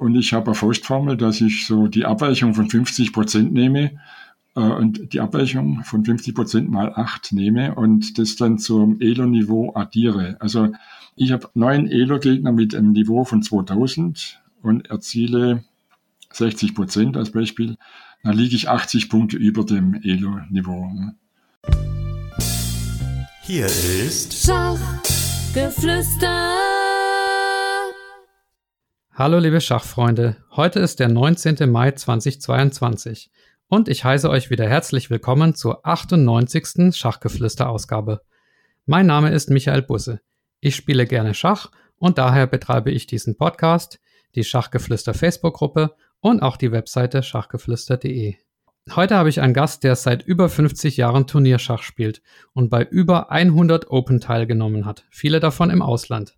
Und ich habe eine Faustformel, dass ich so die Abweichung von 50 Prozent nehme äh, und die Abweichung von 50 Prozent mal 8 nehme und das dann zum Elo-Niveau addiere. Also ich habe neun Elo-Gegner mit einem Niveau von 2000 und erziele 60 Prozent als Beispiel. Dann liege ich 80 Punkte über dem Elo-Niveau. Hier ist Schachgeflüster. Hallo liebe Schachfreunde, heute ist der 19. Mai 2022 und ich heiße euch wieder herzlich willkommen zur 98. Schachgeflüster-Ausgabe. Mein Name ist Michael Busse. Ich spiele gerne Schach und daher betreibe ich diesen Podcast, die Schachgeflüster Facebook-Gruppe und auch die Webseite schachgeflüster.de. Heute habe ich einen Gast, der seit über 50 Jahren Turnierschach spielt und bei über 100 Open teilgenommen hat, viele davon im Ausland.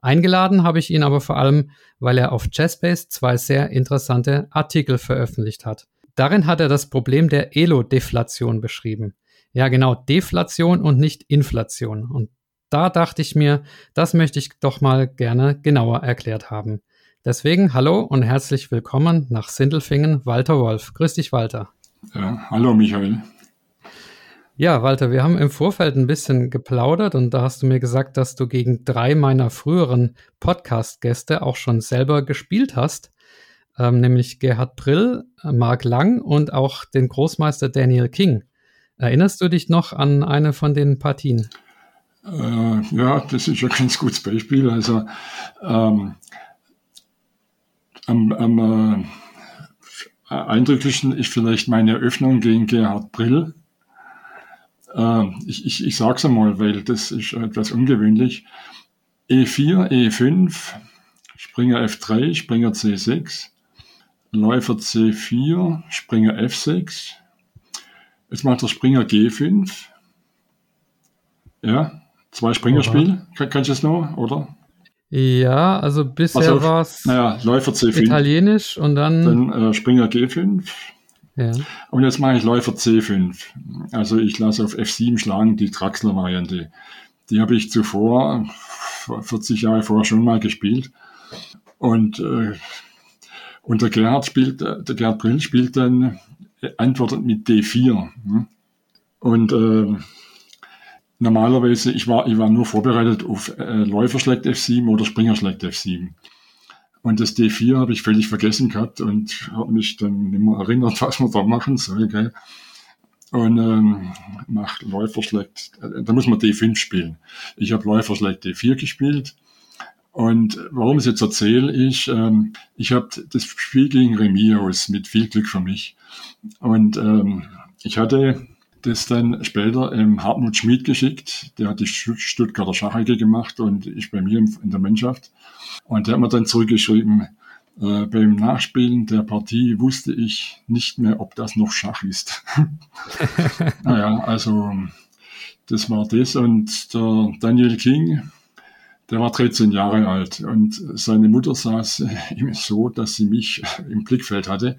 Eingeladen habe ich ihn aber vor allem, weil er auf Jazzbase zwei sehr interessante Artikel veröffentlicht hat. Darin hat er das Problem der Elo-Deflation beschrieben. Ja, genau, Deflation und nicht Inflation. Und da dachte ich mir, das möchte ich doch mal gerne genauer erklärt haben. Deswegen hallo und herzlich willkommen nach Sindelfingen, Walter Wolf. Grüß dich, Walter. Ja, hallo, Michael. Ja, Walter, wir haben im Vorfeld ein bisschen geplaudert und da hast du mir gesagt, dass du gegen drei meiner früheren Podcast-Gäste auch schon selber gespielt hast, ähm, nämlich Gerhard Brill, Marc Lang und auch den Großmeister Daniel King. Erinnerst du dich noch an eine von den Partien? Äh, ja, das ist ein ganz gutes Beispiel. Also ähm, am, am äh, eindrücklichsten ist vielleicht meine Eröffnung gegen Gerhard Brill äh, ich, ich, ich sage es einmal, weil das ist etwas ungewöhnlich. E4, E5, Springer F3, Springer C6, Läufer C4, Springer F6. Jetzt macht der Springer G5. Ja, zwei Springerspiel. Kann, kannst du es noch, oder? Ja, also bisher also, war es naja, Läufer C5. italienisch und dann. Dann äh, Springer G5. Ja. Und jetzt mache ich Läufer C5. Also ich lasse auf F7 schlagen, die Traxler-Variante. Die habe ich zuvor, 40 Jahre vorher schon mal gespielt. Und, äh, und der Gerhard spielt, der Gerhard Brill spielt dann, antwortet mit D4. Und äh, normalerweise, ich war, ich war nur vorbereitet auf äh, Läufer schlägt F7 oder Springer schlägt F7. Und das D4 habe ich völlig vergessen gehabt und habe mich dann nicht mehr erinnert, was man da machen soll. Gell? Und ähm, nach Läufer schlägt, äh, da muss man D5 spielen. Ich habe Läufer schlägt D4 gespielt. Und warum es jetzt erzähle, ich, ähm, ich habe das Spiel gegen Remis aus mit viel Glück für mich. Und ähm, ich hatte das dann später ähm, Hartmut Schmid geschickt. Der hat die Stuttgarter Schachecke gemacht und ist bei mir in der Mannschaft. Und der hat mir dann zurückgeschrieben, äh, beim Nachspielen der Partie wusste ich nicht mehr, ob das noch Schach ist. naja, also das war das. Und der Daniel King, der war 13 Jahre alt und seine Mutter saß ihm so, dass sie mich im Blickfeld hatte.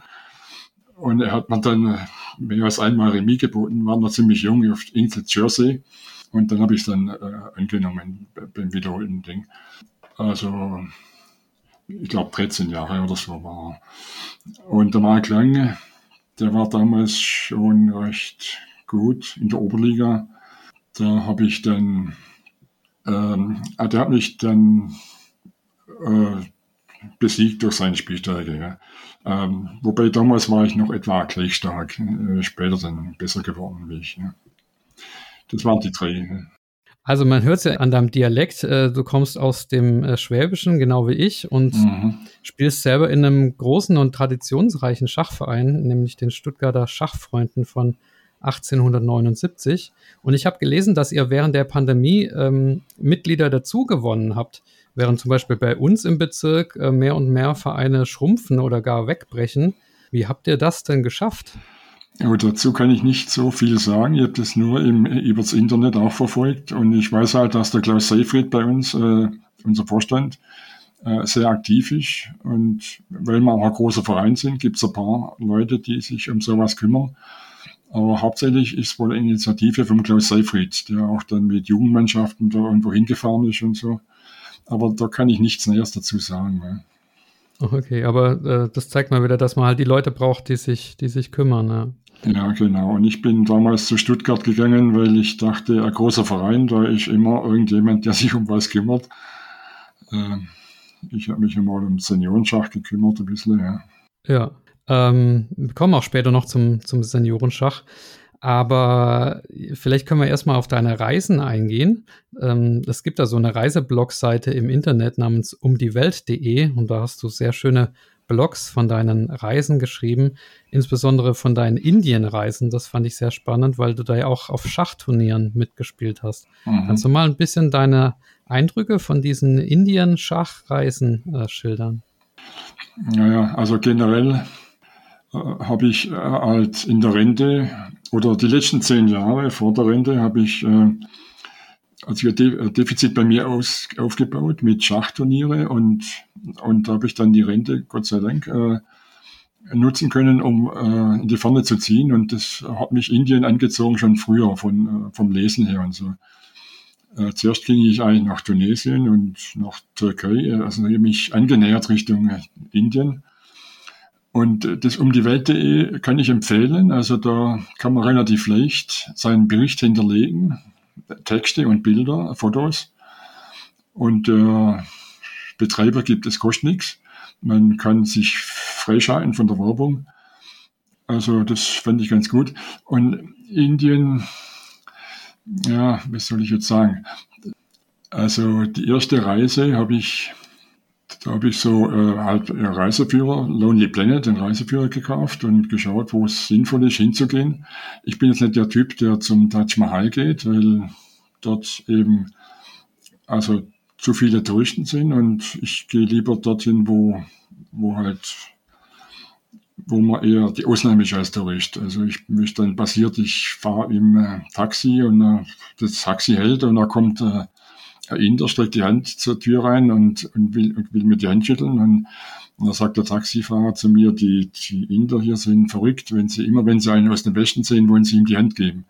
Und er hat mir dann mehr als einmal Remis geboten, war noch ziemlich jung auf Insel Jersey. Und dann habe ich dann äh, angenommen beim wiederholten Ding. Also, ich glaube 13 Jahre oder so war er. Und der Mark Lange, der war damals schon recht gut in der Oberliga. Da habe ich dann, ähm, ah, der hat mich dann äh, besiegt durch seine Spielstärke. Ja. Ähm, wobei damals war ich noch etwa gleich stark, äh, später dann besser geworden wie ich. Ja. Das waren die drei. Also man hört es ja an deinem Dialekt, äh, du kommst aus dem äh, Schwäbischen, genau wie ich, und mhm. spielst selber in einem großen und traditionsreichen Schachverein, nämlich den Stuttgarter Schachfreunden von 1879. Und ich habe gelesen, dass ihr während der Pandemie ähm, Mitglieder dazu gewonnen habt. Während zum Beispiel bei uns im Bezirk äh, mehr und mehr Vereine schrumpfen oder gar wegbrechen. Wie habt ihr das denn geschafft? Aber dazu kann ich nicht so viel sagen. Ich habe das nur im, übers Internet auch verfolgt und ich weiß halt, dass der Klaus Seifried bei uns, äh, unser Vorstand, äh, sehr aktiv ist. Und weil wir auch ein großer Verein sind, gibt es ein paar Leute, die sich um sowas kümmern. Aber hauptsächlich ist wohl eine Initiative vom Klaus Seifried, der auch dann mit Jugendmannschaften da irgendwo hingefahren ist und so. Aber da kann ich nichts Näheres dazu sagen. Ne? Okay, aber äh, das zeigt mal wieder, dass man halt die Leute braucht, die sich, die sich kümmern. Ja. Ja, genau. Und ich bin damals zu Stuttgart gegangen, weil ich dachte, ein großer Verein, da ist immer irgendjemand, der sich um was kümmert. Äh, ich habe mich immer um Seniorenschach gekümmert, ein bisschen, ja. Ja, ähm, wir kommen auch später noch zum, zum Seniorenschach. Aber vielleicht können wir erstmal auf deine Reisen eingehen. Ähm, es gibt da so eine Reiseblogseite im Internet namens umdiewelt.de und da hast du sehr schöne Blogs von deinen Reisen geschrieben, insbesondere von deinen Indienreisen. Das fand ich sehr spannend, weil du da ja auch auf Schachturnieren mitgespielt hast. Mhm. Kannst du mal ein bisschen deine Eindrücke von diesen Indien-Schachreisen äh, schildern? Naja, also generell habe ich äh, halt in der Rente oder die letzten zehn Jahre vor der Rente habe ich äh, also ein De Defizit bei mir aus, aufgebaut mit Schachturniere und, und da habe ich dann die Rente, Gott sei Dank, äh, nutzen können, um äh, in die Ferne zu ziehen. Und das hat mich Indien angezogen schon früher von, äh, vom Lesen her und so. Äh, zuerst ging ich eigentlich nach Tunesien und nach Türkei, also ich mich angenähert Richtung äh, Indien. Und äh, das um die Welt.de kann ich empfehlen. Also da kann man relativ leicht seinen Bericht hinterlegen, Texte und Bilder, Fotos. Und äh, Betreiber gibt es kostet nichts. Man kann sich freischalten von der Werbung. Also das fand ich ganz gut. Und Indien, ja, was soll ich jetzt sagen? Also die erste Reise habe ich da habe ich so äh, halt äh, Reiseführer, Lonely Planet, den Reiseführer gekauft und geschaut, wo es sinnvoll ist, hinzugehen. Ich bin jetzt nicht der Typ, der zum Taj Mahal geht, weil dort eben also zu viele Touristen sind und ich gehe lieber dorthin, wo, wo halt wo man eher die Ausnahme ist als Tourist. Also ich mich dann passiert, ich fahre im äh, Taxi und äh, das Taxi hält und da kommt äh, Herr Inder streckt die Hand zur Tür rein und, und, will, und will mir die Hand schütteln. Und, und da sagt der Taxifahrer zu mir, die, die Inder hier sind verrückt, wenn sie immer, wenn sie einen aus dem Westen sehen, wollen sie ihm die Hand geben.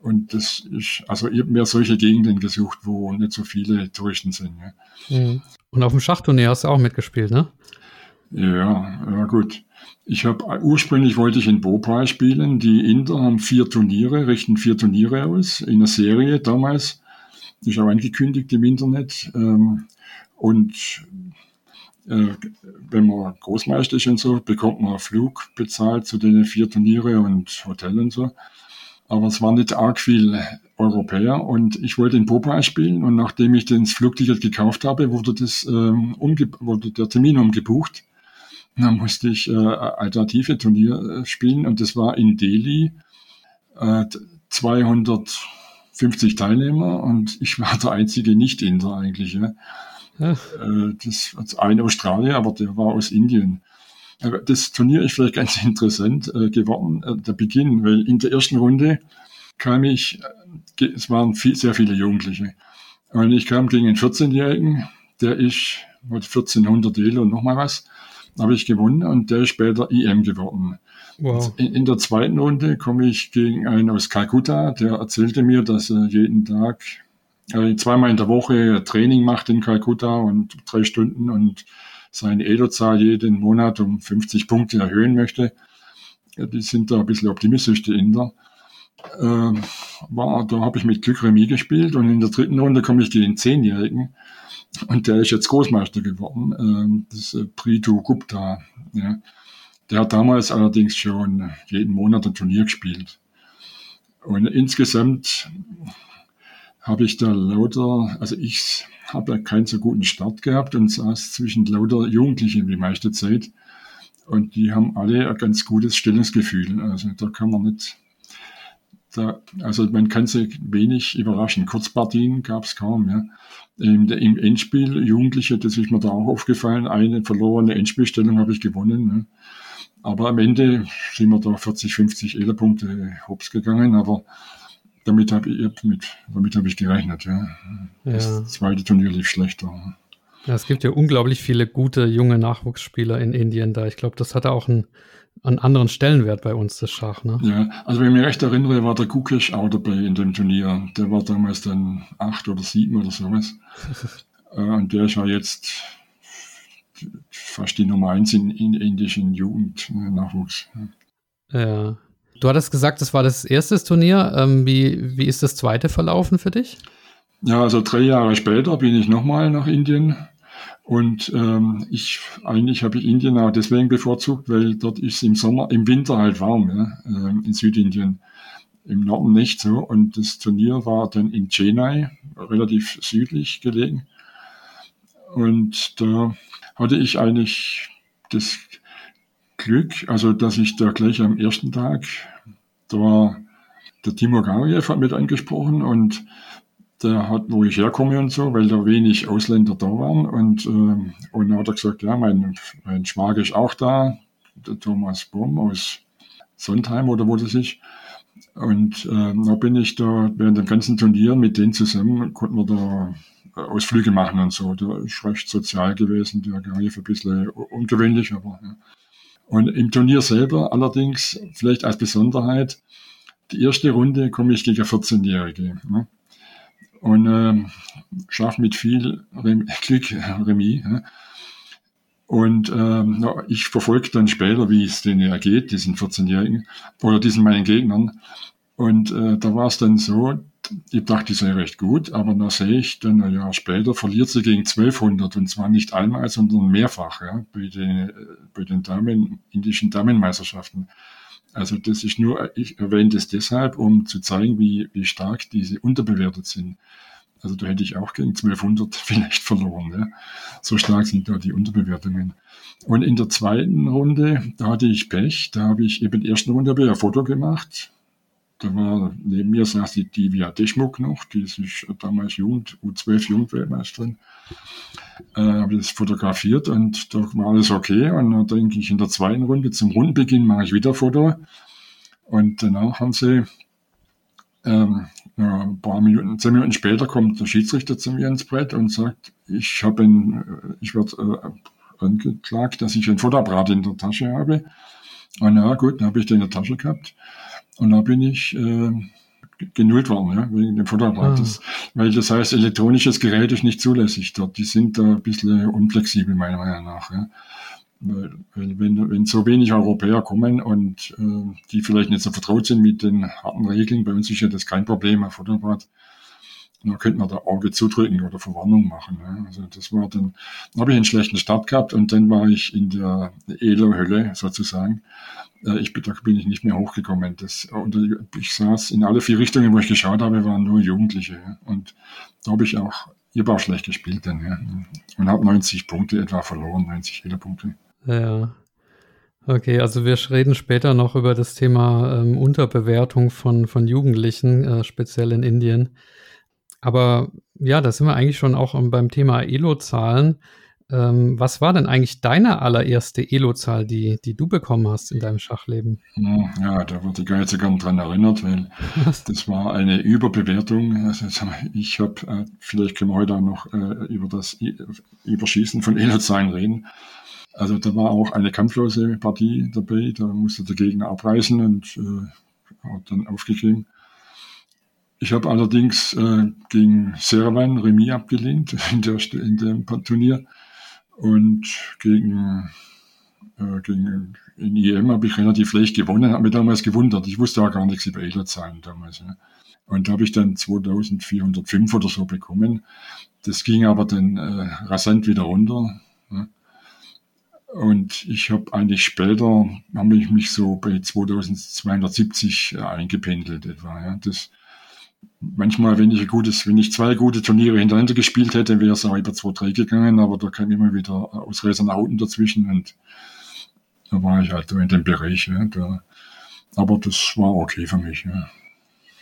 Und das ist, also ich habe mehr solche Gegenden gesucht, wo nicht so viele Touristen sind. Ja. Mhm. Und auf dem Schachturnier hast du auch mitgespielt, ne? Ja, ja gut. Ich habe ursprünglich wollte ich in Bhopal spielen. Die Inder haben vier Turniere, richten vier Turniere aus in einer Serie damals ist auch angekündigt im Internet. Ähm, und äh, wenn man Großmeister ist und so, bekommt man einen Flug bezahlt zu den vier Turniere und Hotel und so. Aber es war nicht arg viel Europäer und ich wollte in Popeye spielen und nachdem ich das Flugticket gekauft habe, wurde, das, ähm, wurde der Termin umgebucht. Dann musste ich äh, alternative Turnier äh, spielen und das war in Delhi. Äh, 200 50 Teilnehmer und ich war der einzige Nicht-Inder eigentlich. Ja. Äh, das war ein Australier, aber der war aus Indien. Das Turnier ist vielleicht ganz interessant äh, geworden, äh, der Beginn, weil in der ersten Runde kam ich, es waren viel, sehr viele Jugendliche. Und ich kam gegen einen 14-Jährigen, der ist 1400 Elo und nochmal was, habe ich gewonnen und der ist später IM geworden. Wow. In, der zweiten Runde komme ich gegen einen aus Kalkutta, der erzählte mir, dass er jeden Tag, äh, zweimal in der Woche Training macht in Kalkutta und drei Stunden und seine Elo-Zahl jeden Monat um 50 Punkte erhöhen möchte. Die sind da ein bisschen optimistisch, die Inder. Äh, war, da habe ich mit Glück Remis gespielt und in der dritten Runde komme ich gegen den Zehnjährigen und der ist jetzt Großmeister geworden. Äh, das ist äh, Pritu Gupta. Ja. Der hat damals allerdings schon jeden Monat ein Turnier gespielt. Und insgesamt habe ich da lauter, also ich habe ja keinen so guten Start gehabt und saß zwischen lauter Jugendlichen die meiste Zeit. Und die haben alle ein ganz gutes Stellungsgefühl. Also da kann man nicht, da, also man kann sich wenig überraschen. Kurzpartien gab es kaum. Ja. Im, Im Endspiel, Jugendliche, das ist mir da auch aufgefallen, eine verlorene Endspielstellung habe ich gewonnen. Ne. Aber am Ende sind wir da 40, 50 Ederpunkte hops gegangen, aber damit habe ich, mit, damit habe ich gerechnet. Ja. ja. Das zweite Turnier lief schlechter. Ja, es gibt ja unglaublich viele gute junge Nachwuchsspieler in Indien da. Ich glaube, das hatte auch einen, einen anderen Stellenwert bei uns, das Schach. Ne? Ja, also wenn ich mich recht erinnere, war der Kukisch auch dabei in dem Turnier. Der war damals dann acht oder sieben oder sowas. Äh, und der ist ja jetzt fast die Nummer eins in, in indischen Jugendnachwuchs. Ja. Du hattest gesagt, das war das erste Turnier. Ähm, wie, wie ist das zweite verlaufen für dich? Ja, also drei Jahre später bin ich nochmal nach Indien. Und ähm, ich eigentlich habe ich Indien auch deswegen bevorzugt, weil dort ist im Sommer, im Winter halt warm, ja, äh, in Südindien. Im Norden nicht so. Und das Turnier war dann in Chennai, relativ südlich gelegen. Und da hatte ich eigentlich das Glück, also dass ich da gleich am ersten Tag, da war der Timur Gariev hat mit angesprochen und der hat, wo ich herkomme und so, weil da wenig Ausländer da waren. Und, äh, und dann hat er gesagt, ja, mein, mein Schwager ist auch da, der Thomas Bohm aus Sondheim oder wo das ist. Und äh, da bin ich da während dem ganzen Turnier mit denen zusammen, konnten wir da Ausflüge machen und so. Der ist recht sozial gewesen, der Garif ein bisschen ungewöhnlich, aber ja. Und im Turnier selber allerdings, vielleicht als Besonderheit, die erste Runde komme ich gegen 14-Jährige. Ne? Und äh, schaffe mit viel Rem Glück Remis. Ja? Und ähm, ich verfolge dann später, wie es denen ergeht, diesen 14-Jährigen oder diesen meinen Gegnern. Und äh, da war es dann so, ich dachte, die sei recht gut, aber da sehe ich dann ein Jahr später verliert sie gegen 1200 und zwar nicht einmal, sondern mehrfach ja, bei den, bei den Damen, indischen Damenmeisterschaften. Also das ist nur, ich erwähne das deshalb, um zu zeigen, wie, wie stark diese unterbewertet sind. Also da hätte ich auch gegen 1200 vielleicht verloren. Ja. So stark sind da die Unterbewertungen. Und in der zweiten Runde, da hatte ich Pech. Da habe ich eben in der ersten Runde ein Foto gemacht da war neben mir saß die Divya Deschmuck noch, die ist damals Jugend, U12 Jugendweltmeisterin. Äh, habe das fotografiert und da war alles okay. Und dann denke ich, in der zweiten Runde zum Rundenbeginn mache ich wieder ein Foto. Und danach haben sie ähm, ein paar Minuten, zehn Minuten später kommt der Schiedsrichter zu mir ins Brett und sagt, ich habe ich werde äh, angeklagt, dass ich ein Fotoapparat in der Tasche habe. Und ja, gut, dann habe ich den in der Tasche gehabt. Und da bin ich äh, genullt worden, ja, wegen dem Fotoapparat. Ah. weil das heißt, elektronisches Gerät ist nicht zulässig dort. Die sind da ein bisschen unflexibel, meiner Meinung nach. Ja. Weil, wenn, wenn so wenig Europäer kommen und äh, die vielleicht nicht so vertraut sind mit den harten Regeln, bei uns ist ja das kein Problem, ein Fotoapparat, dann könnte man da Auge zudrücken oder Verwarnung machen. Ja. Also das war dann, dann habe ich einen schlechten Start gehabt und dann war ich in der Elo-Hölle sozusagen. Äh, ich, da bin ich nicht mehr hochgekommen. Das, und ich saß in alle vier Richtungen, wo ich geschaut habe, waren nur Jugendliche. Und da habe ich auch, ich habe auch schlecht gespielt dann. Ja. Und habe 90 Punkte etwa verloren, 90 Punkte. Ja. Okay, also wir reden später noch über das Thema ähm, Unterbewertung von, von Jugendlichen, äh, speziell in Indien. Aber ja, da sind wir eigentlich schon auch beim Thema Elo-Zahlen. Ähm, was war denn eigentlich deine allererste Elo-Zahl, die, die du bekommen hast in deinem Schachleben? Ja, da wurde ich gar nicht so gern dran erinnert, weil das war eine Überbewertung. Also ich habe, äh, vielleicht können wir heute auch noch äh, über das Überschießen von Elo-Zahlen reden. Also da war auch eine kampflose Partie dabei, da musste der Gegner abreißen und äh, hat dann aufgegeben. Ich habe allerdings äh, gegen Servan Remis abgelehnt in, der, in dem Turnier. Und gegen, äh, gegen in IEM habe ich relativ leicht gewonnen, habe mich damals gewundert. Ich wusste auch gar nichts über Ederzahlen damals. Ja. Und da habe ich dann 2405 oder so bekommen. Das ging aber dann äh, rasant wieder runter. Ja. Und ich habe eigentlich später, habe ich mich so bei 2270 äh, eingependelt etwa. Ja. Das, manchmal, wenn ich gutes, wenn ich zwei gute Turniere hintereinander gespielt hätte, wäre es auch über 2-3 gegangen, aber da kam immer wieder Ausreißer nach unten dazwischen und da war ich halt in dem Bereich. Ja, da, aber das war okay für mich. Ja.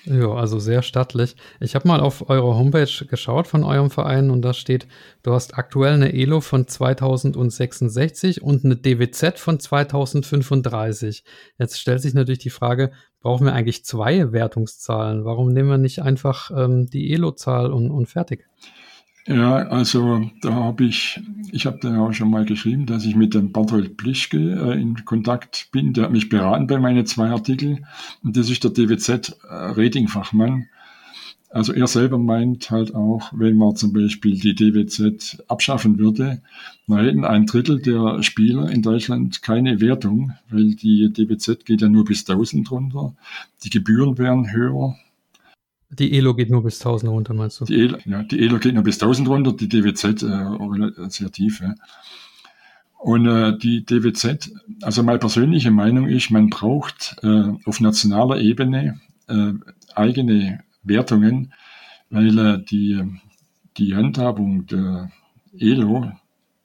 Ja, also sehr stattlich. Ich habe mal auf eure Homepage geschaut von eurem Verein und da steht, du hast aktuell eine Elo von 2066 und eine DWZ von 2035. Jetzt stellt sich natürlich die Frage, brauchen wir eigentlich zwei Wertungszahlen? Warum nehmen wir nicht einfach ähm, die Elo-Zahl und, und fertig? Ja, also da habe ich, ich habe da auch schon mal geschrieben, dass ich mit dem Barthold Plischke äh, in Kontakt bin. Der hat mich beraten bei meinen zwei Artikeln. Und das ist der DWZ-Ratingfachmann. Also er selber meint halt auch, wenn man zum Beispiel die DWZ abschaffen würde, dann hätten ein Drittel der Spieler in Deutschland keine Wertung, weil die DWZ geht ja nur bis 1000 runter. Die Gebühren wären höher. Die ELO geht nur bis 1000 runter, meinst du? Die ELO, ja, die ELO geht nur bis 1000 runter, die DWZ äh, sehr tief. Ja. Und äh, die DWZ, also meine persönliche Meinung ist, man braucht äh, auf nationaler Ebene äh, eigene Wertungen, weil äh, die, die Handhabung der ELO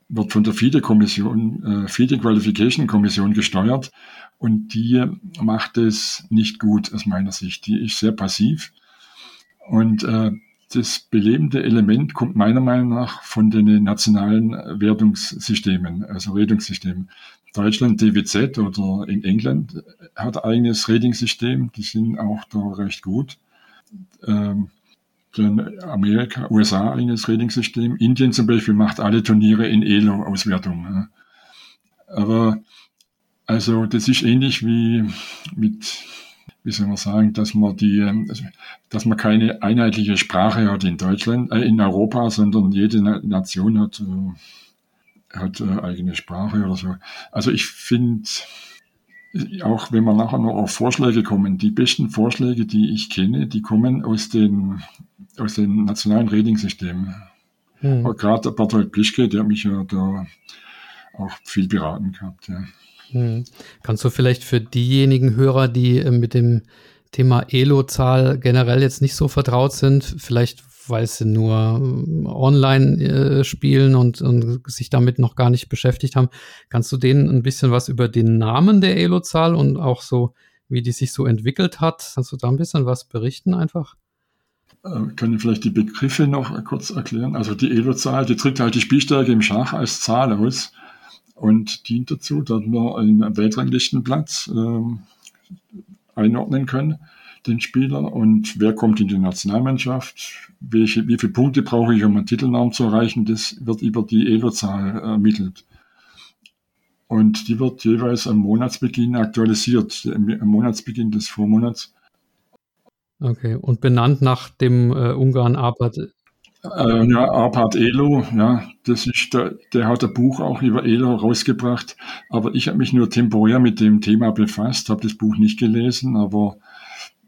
wird von der FIDE-Kommission, äh, FIDE Qualification Kommission gesteuert und die macht es nicht gut aus meiner Sicht. Die ist sehr passiv und äh, das belebende Element kommt meiner Meinung nach von den nationalen Wertungssystemen, also Ratungssystemen. Deutschland DWZ oder in England hat ein eigenes Ratingsystem, die sind auch da recht gut. Ähm, Amerika, USA eigenes Ratingsystem. Indien zum Beispiel macht alle Turniere in ELO-Auswertung. Aber also das ist ähnlich wie mit wie soll man sagen, dass man die, ähm, dass man keine einheitliche Sprache hat in Deutschland, äh, in Europa, sondern jede Nation hat, äh, hat äh, eigene Sprache oder so. Also ich finde, auch wenn wir nachher noch auf Vorschläge kommen, die besten Vorschläge, die ich kenne, die kommen aus den, aus den nationalen Ratingsystemen. Hm. Gerade der Bertolt Plischke, der mich ja da auch viel beraten gehabt. Ja. Hm. Kannst du vielleicht für diejenigen Hörer, die äh, mit dem Thema Elo-Zahl generell jetzt nicht so vertraut sind, vielleicht weil sie nur äh, online äh, spielen und, und sich damit noch gar nicht beschäftigt haben, kannst du denen ein bisschen was über den Namen der Elo-Zahl und auch so, wie die sich so entwickelt hat, kannst du da ein bisschen was berichten einfach? Kann ich vielleicht die Begriffe noch kurz erklären? Also die Elo-Zahl, die drückt halt die Spielstärke im Schach als Zahl aus und dient dazu, dass wir einen Weltranglistenplatz äh, einordnen können, den Spieler, und wer kommt in die Nationalmannschaft, welche, wie viele Punkte brauche ich, um einen Titelnamen zu erreichen, das wird über die Elo-Zahl ermittelt. Und die wird jeweils am Monatsbeginn aktualisiert, am Monatsbeginn des Vormonats. Okay, und benannt nach dem äh, Ungarn Arpad äh, ja, Arpad Elo, ja, das ist der, der hat ein Buch auch über Elo rausgebracht, aber ich habe mich nur temporär mit dem Thema befasst, habe das Buch nicht gelesen, aber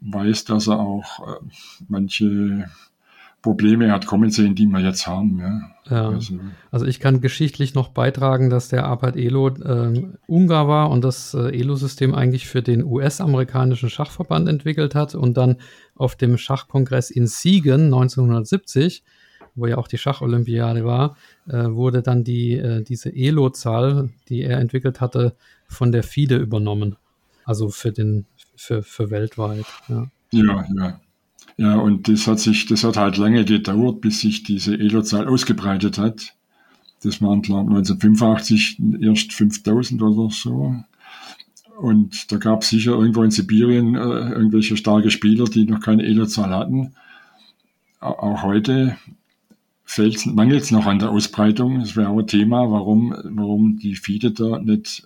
weiß, dass er auch äh, manche Probleme hat kommen sehen, die wir jetzt haben. Ja. ja. Also, also, ich kann geschichtlich noch beitragen, dass der Arpad Elo äh, Ungar war und das äh, Elo-System eigentlich für den US-amerikanischen Schachverband entwickelt hat und dann auf dem Schachkongress in Siegen 1970 wo ja auch die Schacholympiade war, äh, wurde dann die, äh, diese Elo-Zahl, die er entwickelt hatte, von der FIDE übernommen. Also für den, für, für weltweit. Ja. ja, ja. Ja, und das hat sich, das hat halt lange gedauert, bis sich diese Elo-Zahl ausgebreitet hat. Das waren, glaube ich, 1985 erst 5000 oder so. Und da gab es sicher irgendwo in Sibirien äh, irgendwelche starke Spieler, die noch keine Elo-Zahl hatten. Auch heute mangelt es noch an der Ausbreitung. Das wäre auch ein Thema, warum, warum die FIDE da nicht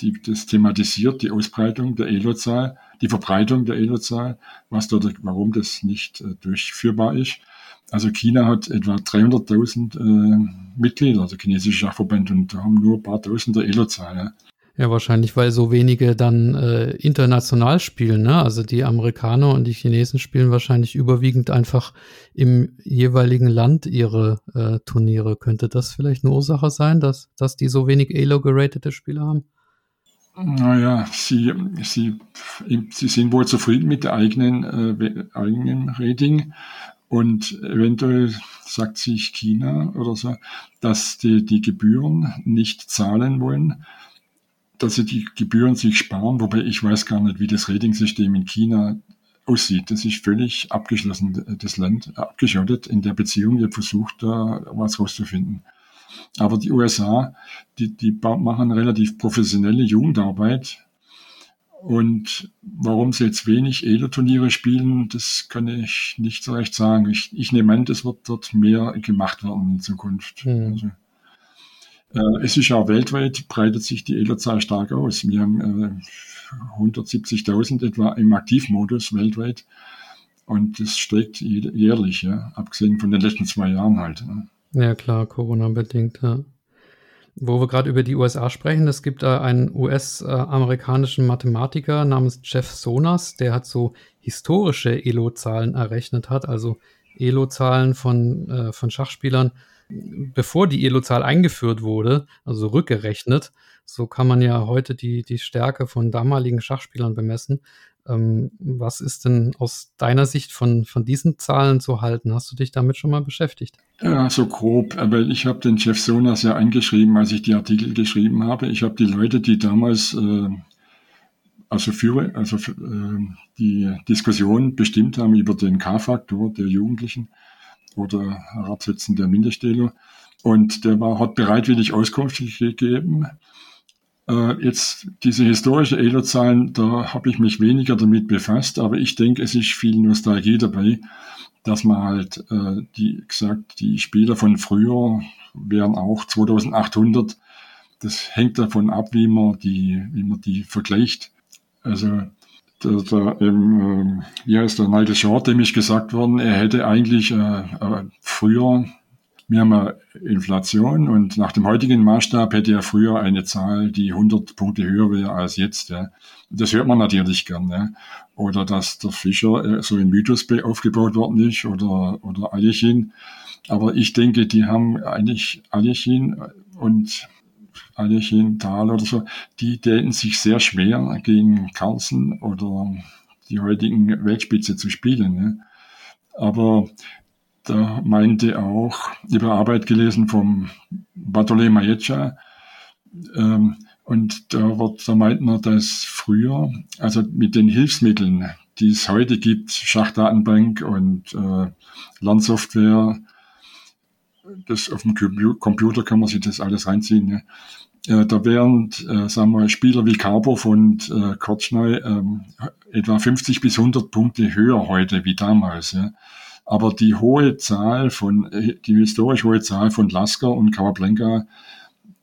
die, das thematisiert, die Ausbreitung der Elo-Zahl, die Verbreitung der Elo-Zahl, was dort, warum das nicht äh, durchführbar ist. Also China hat etwa 300.000 äh, Mitglieder, also chinesische Schachverband, und haben nur ein paar Tausend der Elo-Zahl. Ja. Ja, wahrscheinlich, weil so wenige dann äh, international spielen. Ne? Also die Amerikaner und die Chinesen spielen wahrscheinlich überwiegend einfach im jeweiligen Land ihre äh, Turniere. Könnte das vielleicht eine Ursache sein, dass, dass die so wenig Elo-geratete Spieler haben? Naja, sie, sie, sie sind wohl zufrieden mit der eigenen, äh, eigenen Rating und eventuell sagt sich China oder so, dass die, die Gebühren nicht zahlen wollen dass sie die Gebühren sich sparen, wobei ich weiß gar nicht, wie das Ratingsystem in China aussieht. Das ist völlig abgeschlossen, das Land abgeschottet in der Beziehung. Ihr versucht da was rauszufinden. Aber die USA, die, die machen relativ professionelle Jugendarbeit. Und warum sie jetzt wenig Elo-Turniere spielen, das kann ich nicht so recht sagen. Ich, ich nehme an, das wird dort mehr gemacht werden in Zukunft. Mhm. Also, äh, es ist auch weltweit, breitet sich die Elo-Zahl stark aus. Wir haben 170.000 äh, etwa im Aktivmodus weltweit. Und das steigt jährlich, ja, abgesehen von den letzten zwei Jahren halt. Ja, ja klar, Corona-bedingt, ja. Wo wir gerade über die USA sprechen, es gibt da einen US-amerikanischen Mathematiker namens Jeff Sonas, der hat so historische Elo-Zahlen errechnet hat, also Elo-Zahlen von, äh, von Schachspielern, bevor die Elo-Zahl eingeführt wurde, also rückgerechnet. So kann man ja heute die, die Stärke von damaligen Schachspielern bemessen. Ähm, was ist denn aus deiner Sicht von, von diesen Zahlen zu halten? Hast du dich damit schon mal beschäftigt? Ja, so grob. Aber ich habe den Chef Sonas ja angeschrieben, als ich die Artikel geschrieben habe. Ich habe die Leute, die damals äh, also für, also für, äh, die Diskussion bestimmt haben über den K-Faktor der Jugendlichen oder Herabsetzen der Mindestelo. Und der war, hat bereitwillig Auskunft gegeben. Äh, jetzt diese historische Elo-Zahlen, da habe ich mich weniger damit befasst, aber ich denke, es ist viel Nostalgie dabei, dass man halt, äh, die gesagt, die Spieler von früher wären auch 2800. Das hängt davon ab, wie man die, wie man die vergleicht. Also der, der, ähm, wie heißt der Nigel Short, dem ist gesagt worden, er hätte eigentlich äh, äh, früher wir haben eine Inflation und nach dem heutigen Maßstab hätte er früher eine Zahl, die 100 Punkte höher wäre als jetzt. Ja. Das hört man natürlich gern. Ja. Oder dass der Fischer äh, so ein Mythos aufgebaut worden ist oder, oder Aljechin. Aber ich denke, die haben eigentlich Aljechin und Aljechin, Tal oder so, die täten sich sehr schwer gegen Carlsen oder die heutigen Weltspitze zu spielen. Ja. Aber da meinte auch, ich habe Arbeit gelesen vom Bartolomé Majecha, ähm, und da, wird, da meint man, dass früher, also mit den Hilfsmitteln, die es heute gibt, Schachdatenbank und äh, Lernsoftware, das auf dem Computer kann man sich das alles reinziehen. Ne? Äh, da wären, äh, sagen wir, Spieler wie Karpov und äh, Kortschnei äh, etwa 50 bis 100 Punkte höher heute wie damals. Ja? Aber die hohe Zahl von, die historisch hohe Zahl von Lasker und Kawablenka,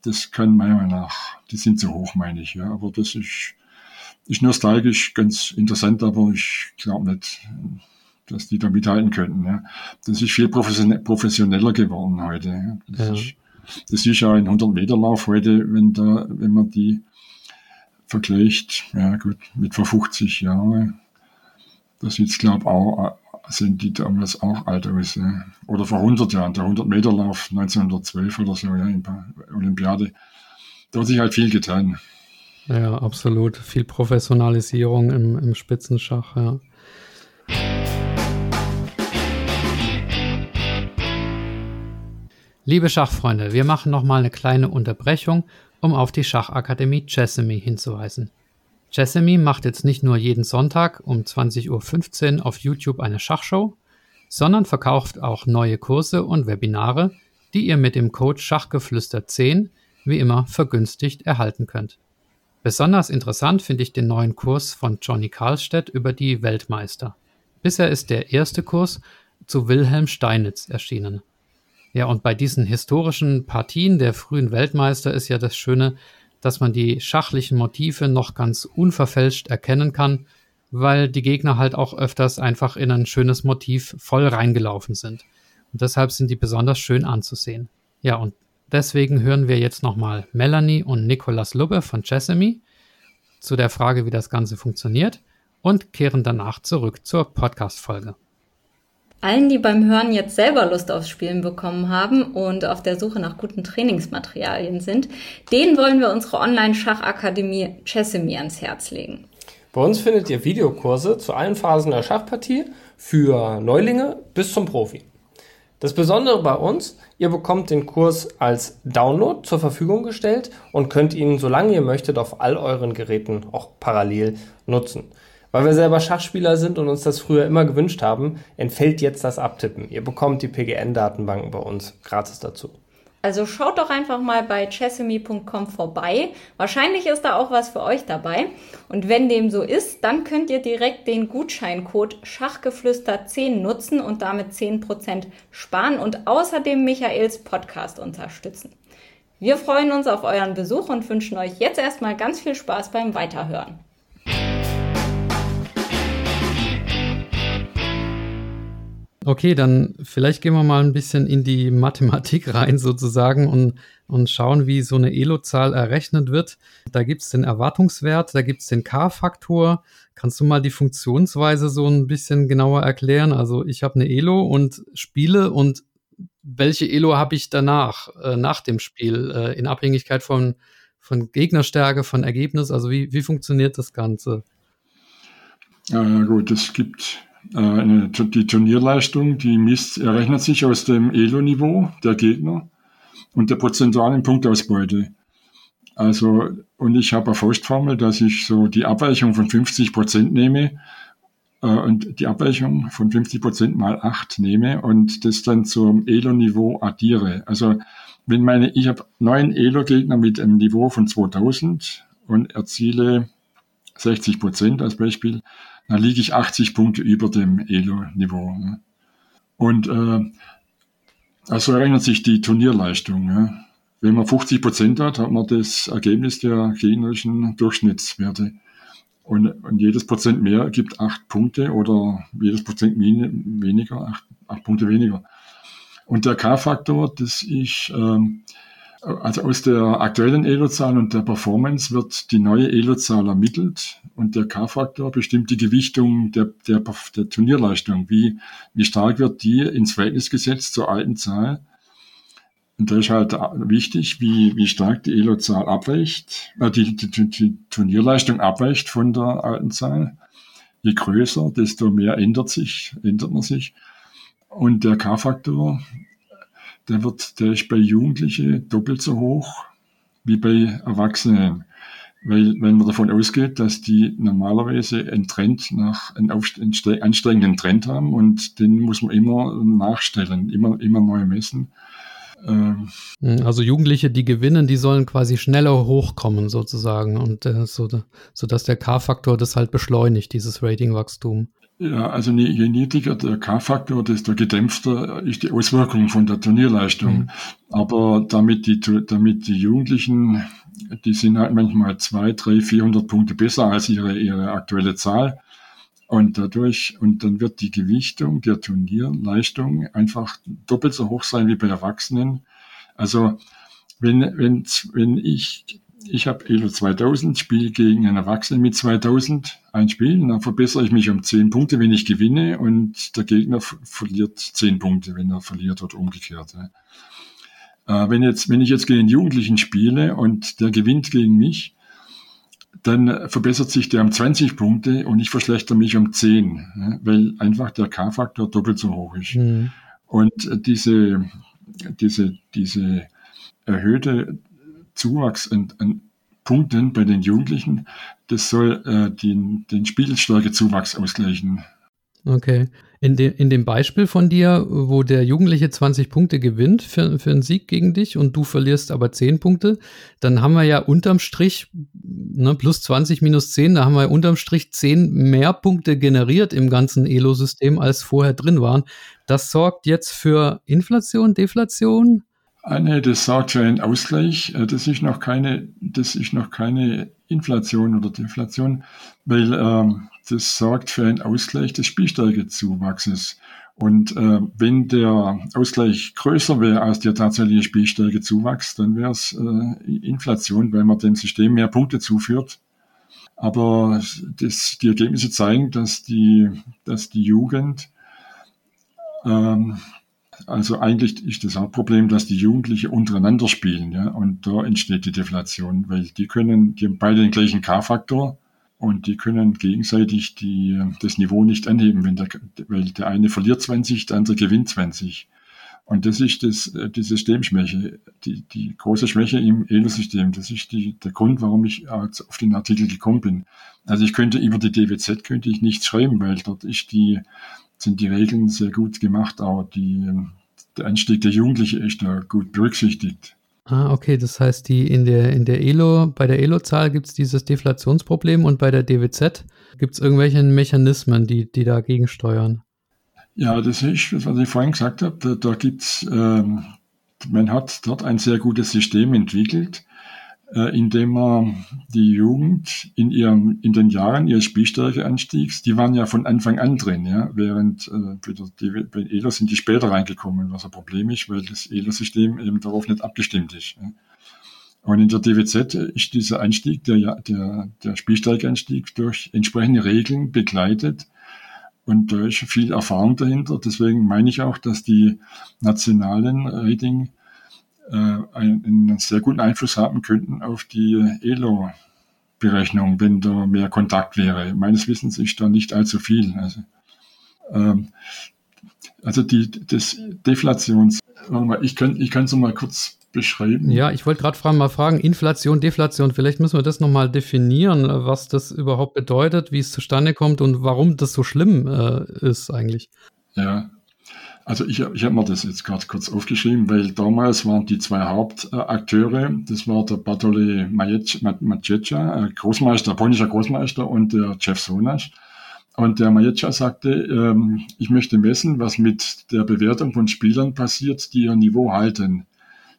das kann meiner Meinung nach, die sind zu hoch, meine ich. Ja. Aber das ist, ist nostalgisch ganz interessant, aber ich glaube nicht, dass die da mithalten könnten. Ja. Das ist viel professioneller geworden heute. Ja. Das, ja. Ist, das ist ja ein 100-Meter-Lauf heute, wenn, da, wenn man die vergleicht, ja gut, mit vor 50 Jahren. Das sieht, glaube ich, auch sind die damals auch alt aus. Ja. Oder vor 100 Jahren, der 100-Meter-Lauf 1912 oder so, ja, in Olympiade. Da hat sich halt viel getan. Ja, absolut. Viel Professionalisierung im, im Spitzenschach, ja. Liebe Schachfreunde, wir machen nochmal eine kleine Unterbrechung, um auf die Schachakademie Chessamy hinzuweisen. Jessamy macht jetzt nicht nur jeden Sonntag um 20.15 Uhr auf YouTube eine Schachshow, sondern verkauft auch neue Kurse und Webinare, die ihr mit dem Code Schachgeflüster 10 wie immer vergünstigt erhalten könnt. Besonders interessant finde ich den neuen Kurs von Johnny Karlstedt über die Weltmeister. Bisher ist der erste Kurs zu Wilhelm Steinitz erschienen. Ja, und bei diesen historischen Partien der frühen Weltmeister ist ja das Schöne, dass man die schachlichen Motive noch ganz unverfälscht erkennen kann, weil die Gegner halt auch öfters einfach in ein schönes Motiv voll reingelaufen sind. Und deshalb sind die besonders schön anzusehen. Ja, und deswegen hören wir jetzt nochmal Melanie und Nicolas Lubbe von Chessamy zu der Frage, wie das Ganze funktioniert und kehren danach zurück zur Podcast-Folge. Allen, die beim Hören jetzt selber Lust aufs Spielen bekommen haben und auf der Suche nach guten Trainingsmaterialien sind, denen wollen wir unsere Online-Schachakademie Chessemy ans Herz legen. Bei uns findet ihr Videokurse zu allen Phasen der Schachpartie für Neulinge bis zum Profi. Das Besondere bei uns, ihr bekommt den Kurs als Download zur Verfügung gestellt und könnt ihn, solange ihr möchtet, auf all euren Geräten auch parallel nutzen. Weil wir selber Schachspieler sind und uns das früher immer gewünscht haben, entfällt jetzt das Abtippen. Ihr bekommt die PGN-Datenbanken bei uns gratis dazu. Also schaut doch einfach mal bei chessemy.com vorbei. Wahrscheinlich ist da auch was für euch dabei. Und wenn dem so ist, dann könnt ihr direkt den Gutscheincode Schachgeflüster10 nutzen und damit 10% sparen und außerdem Michaels Podcast unterstützen. Wir freuen uns auf euren Besuch und wünschen euch jetzt erstmal ganz viel Spaß beim Weiterhören. Okay, dann vielleicht gehen wir mal ein bisschen in die Mathematik rein sozusagen und, und schauen, wie so eine Elo-Zahl errechnet wird. Da gibt es den Erwartungswert, da gibt es den K-Faktor. Kannst du mal die Funktionsweise so ein bisschen genauer erklären? Also ich habe eine Elo und spiele und welche Elo habe ich danach, äh, nach dem Spiel, äh, in Abhängigkeit von, von Gegnerstärke, von Ergebnis? Also wie, wie funktioniert das Ganze? Ja, gut, es gibt die Turnierleistung, die misst, errechnet sich aus dem Elo-Niveau der Gegner und der prozentualen Punktausbeute. Also, und ich habe eine Faustformel, dass ich so die Abweichung von 50 Prozent nehme äh, und die Abweichung von 50 Prozent mal 8 nehme und das dann zum Elo-Niveau addiere. Also, wenn meine, ich habe neun Elo-Gegner mit einem Niveau von 2000 und erziele 60 Prozent als Beispiel, dann liege ich 80 Punkte über dem Elo-Niveau. Ne? Und äh, also erinnert sich die Turnierleistung. Ne? Wenn man 50 Prozent hat, hat man das Ergebnis der gegnerischen Durchschnittswerte. Und, und jedes Prozent mehr gibt acht Punkte oder jedes Prozent weniger, acht Punkte weniger. Und der K-Faktor, das ich ähm, also aus der aktuellen Elo-Zahl und der Performance wird die neue Elo-Zahl ermittelt und der K-Faktor bestimmt die Gewichtung der, der, der Turnierleistung. Wie, wie stark wird die ins Verhältnis gesetzt zur alten Zahl? Und da ist halt wichtig, wie, wie stark die Elo-Zahl abweicht, äh, die, die, die Turnierleistung abweicht von der alten Zahl. Je größer, desto mehr ändert sich, ändert man sich. Und der K-Faktor der wird, der ist bei Jugendlichen doppelt so hoch wie bei Erwachsenen. Weil, wenn man davon ausgeht, dass die normalerweise einen Trend nach, einen anstrengenden Trend haben und den muss man immer nachstellen, immer, immer neu messen. Ähm, also Jugendliche, die gewinnen, die sollen quasi schneller hochkommen sozusagen und äh, so, so dass der K-Faktor das halt beschleunigt, dieses Ratingwachstum. Ja, also je niedriger der K-Faktor, desto gedämpfter ist die Auswirkung von der Turnierleistung. Mhm. Aber damit die, damit die Jugendlichen, die sind halt manchmal zwei, drei, 400 Punkte besser als ihre, ihre aktuelle Zahl. Und dadurch, und dann wird die Gewichtung der Turnierleistung einfach doppelt so hoch sein wie bei Erwachsenen. Also, wenn, wenn, wenn ich ich habe Elo 2000, spiele gegen einen Erwachsenen mit 2000 ein Spiel, und dann verbessere ich mich um 10 Punkte, wenn ich gewinne und der Gegner verliert 10 Punkte, wenn er verliert oder umgekehrt. Äh, wenn, jetzt, wenn ich jetzt gegen einen Jugendlichen spiele und der gewinnt gegen mich, dann verbessert sich der um 20 Punkte und ich verschlechter mich um 10, weil einfach der K-Faktor doppelt so hoch ist. Mhm. Und diese, diese, diese erhöhte Zuwachs an, an Punkten bei den Jugendlichen, das soll äh, den, den Spielstärkezuwachs ausgleichen. Okay. In, de, in dem Beispiel von dir, wo der Jugendliche 20 Punkte gewinnt für, für einen Sieg gegen dich und du verlierst aber 10 Punkte, dann haben wir ja unterm Strich, ne, plus 20 minus 10, da haben wir unterm Strich 10 mehr Punkte generiert im ganzen Elo-System, als vorher drin waren. Das sorgt jetzt für Inflation, Deflation? Ah, nee, das sorgt für einen Ausgleich. Äh, das ist noch keine, das ist noch keine Inflation oder Deflation, weil ähm, das sorgt für einen Ausgleich des Spielstärkezuwachses. Und äh, wenn der Ausgleich größer wäre als der tatsächliche Spielstärkezuwachs, dann wäre es äh, Inflation, weil man dem System mehr Punkte zuführt. Aber das, die Ergebnisse zeigen, dass die, dass die Jugend ähm, also eigentlich ist das Hauptproblem, dass die Jugendlichen untereinander spielen, ja, und da entsteht die Deflation, weil die können, die haben beide den gleichen K-Faktor und die können gegenseitig die, das Niveau nicht anheben, wenn der, weil der eine verliert 20, der andere gewinnt 20. Und das ist das, die Systemschwäche, die, die große Schwäche im ELO-System. Das ist die, der Grund, warum ich auf den Artikel gekommen bin. Also ich könnte über die DWZ könnte ich nichts schreiben, weil dort ist die, sind die Regeln sehr gut gemacht, aber die, der Anstieg der Jugendlichen ist da gut berücksichtigt. Ah, okay, das heißt, die in der, in der Elo, bei der Elo-Zahl gibt es dieses Deflationsproblem und bei der DWZ gibt es irgendwelche Mechanismen, die, die dagegen steuern. Ja, das ist, was ich vorhin gesagt habe, da, da gibt es, ähm, man hat dort ein sehr gutes System entwickelt, indem man die Jugend in ihrem, in den Jahren ihres Spielstärkeanstiegs, die waren ja von Anfang an drin, ja, während äh, die, bei ELO sind die später reingekommen, was ein Problem ist, weil das ELO-System eben darauf nicht abgestimmt ist. Ja. Und in der DWZ ist dieser Anstieg, der, der, der Spielstärkeanstieg durch entsprechende Regeln begleitet. Und da ist viel Erfahrung dahinter. Deswegen meine ich auch, dass die nationalen Rating äh, einen sehr guten Einfluss haben könnten auf die ELO-Berechnung, wenn da mehr Kontakt wäre. Meines Wissens ist da nicht allzu viel. Also, ähm, also die, das Deflations, ich kann, ich kann es mal kurz beschreiben. Ja, ich wollte gerade mal fragen, Inflation, Deflation, vielleicht müssen wir das nochmal definieren, was das überhaupt bedeutet, wie es zustande kommt und warum das so schlimm äh, ist eigentlich. Ja, also ich, ich habe mir das jetzt gerade kurz aufgeschrieben, weil damals waren die zwei Hauptakteure, das war der Bartole Majecha, Großmeister, polnischer Großmeister und der Jeff Sonasch. Und der Majecha sagte, ähm, ich möchte messen, was mit der Bewertung von Spielern passiert, die ihr Niveau halten.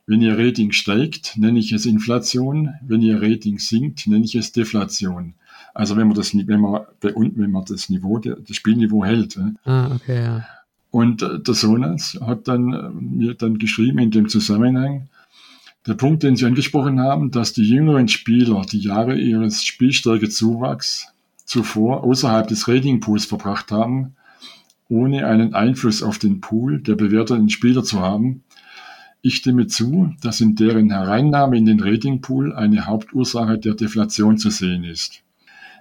Wenn ihr Rating steigt, nenne ich es Inflation. Wenn ihr Rating sinkt, nenne ich es Deflation. Also wenn man das, wenn man, wenn man das Niveau, das Spielniveau hält. Ah, okay, ja. Und äh, der Sonas hat dann äh, mir dann geschrieben in dem Zusammenhang, der Punkt, den Sie angesprochen haben, dass die jüngeren Spieler die Jahre ihres Spielstärkezuwachs zuvor außerhalb des Ratingpools verbracht haben, ohne einen Einfluss auf den Pool der bewerteten Spieler zu haben. Ich stimme zu, dass in deren Hereinnahme in den Ratingpool eine Hauptursache der Deflation zu sehen ist.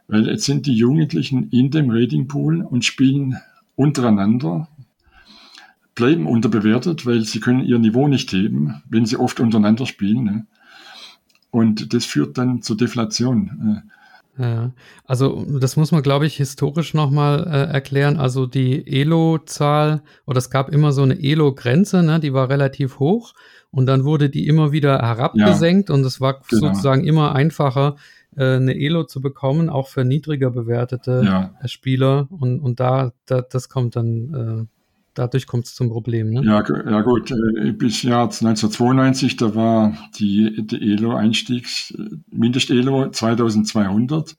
Weil jetzt sind die Jugendlichen in dem Ratingpool und spielen untereinander bleiben unterbewertet, weil sie können ihr Niveau nicht heben, wenn sie oft untereinander spielen. Ne? Und das führt dann zur Deflation. Äh. Ja, also das muss man, glaube ich, historisch nochmal äh, erklären. Also die Elo-Zahl, oder es gab immer so eine Elo-Grenze, ne, die war relativ hoch und dann wurde die immer wieder herabgesenkt ja, und es war genau. sozusagen immer einfacher, äh, eine Elo zu bekommen, auch für niedriger bewertete ja. Spieler. Und, und da, da, das kommt dann äh, dadurch kommt es zum Problem. Ne? Ja, ja gut, äh, bis Jahr 1992, da war die, die ELO-Einstiegs, Mindest-ELO 2200.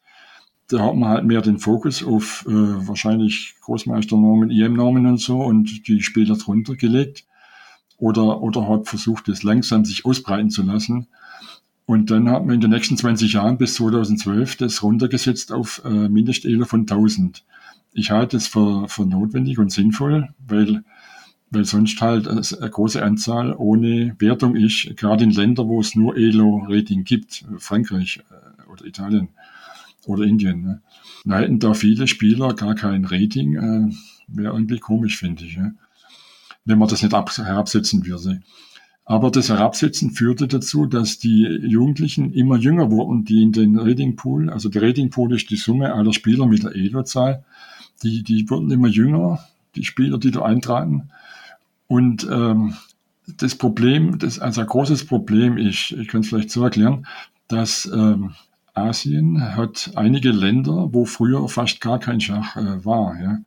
Da hat man halt mehr den Fokus auf äh, wahrscheinlich Großmeisternormen, IM-Normen und so und die Spieler drunter gelegt. Oder, oder hat versucht, es langsam sich ausbreiten zu lassen. Und dann hat man in den nächsten 20 Jahren bis 2012 das runtergesetzt auf äh, Mindest-ELO von 1000 ich halte es für, für notwendig und sinnvoll, weil, weil sonst halt eine große Anzahl ohne Wertung ist, gerade in Ländern, wo es nur ELO-Rating gibt, Frankreich äh, oder Italien oder Indien. Ne? Da da viele Spieler gar kein Rating, äh, wäre irgendwie komisch, finde ich, ja? wenn man das nicht ab, herabsetzen würde. Aber das Herabsetzen führte dazu, dass die Jugendlichen immer jünger wurden, die in den Ratingpool, also der Ratingpool ist die Summe aller Spieler mit der ELO-Zahl, die, die wurden immer jünger, die Spieler, die da eintraten. Und ähm, das Problem, das also ein großes Problem ist, ich kann es vielleicht so erklären, dass ähm, Asien hat einige Länder, wo früher fast gar kein Schach äh, war. Ja.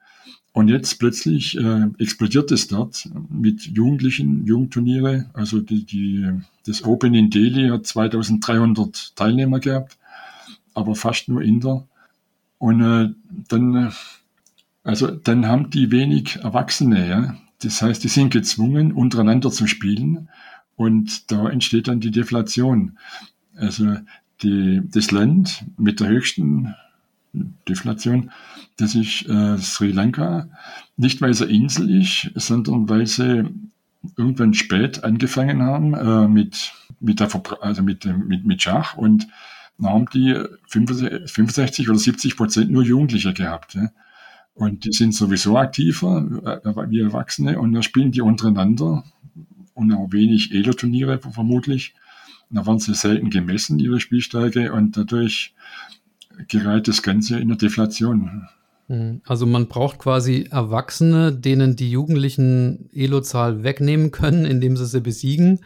Und jetzt plötzlich äh, explodiert es dort mit Jugendlichen, Jugendturniere. Also die, die, das Open in Delhi hat 2300 Teilnehmer gehabt, aber fast nur Inder. Und äh, dann äh, also dann haben die wenig Erwachsene, ja. Das heißt, die sind gezwungen, untereinander zu spielen und da entsteht dann die Deflation. Also die, das Land mit der höchsten Deflation, das ist äh, Sri Lanka, nicht weil es eine Insel ist, sondern weil sie irgendwann spät angefangen haben äh, mit, mit, der also mit, mit, mit Schach und dann haben die 65 oder 70 Prozent nur Jugendliche gehabt. Ja. Und die sind sowieso aktiver äh, wie Erwachsene und da spielen die untereinander und auch wenig Elo-Turniere vermutlich. Da werden sie selten gemessen, ihre Spielstärke, und dadurch gerät das Ganze in der Deflation. Mhm. Also man braucht quasi Erwachsene, denen die Jugendlichen Elo-Zahl wegnehmen können, indem sie sie besiegen.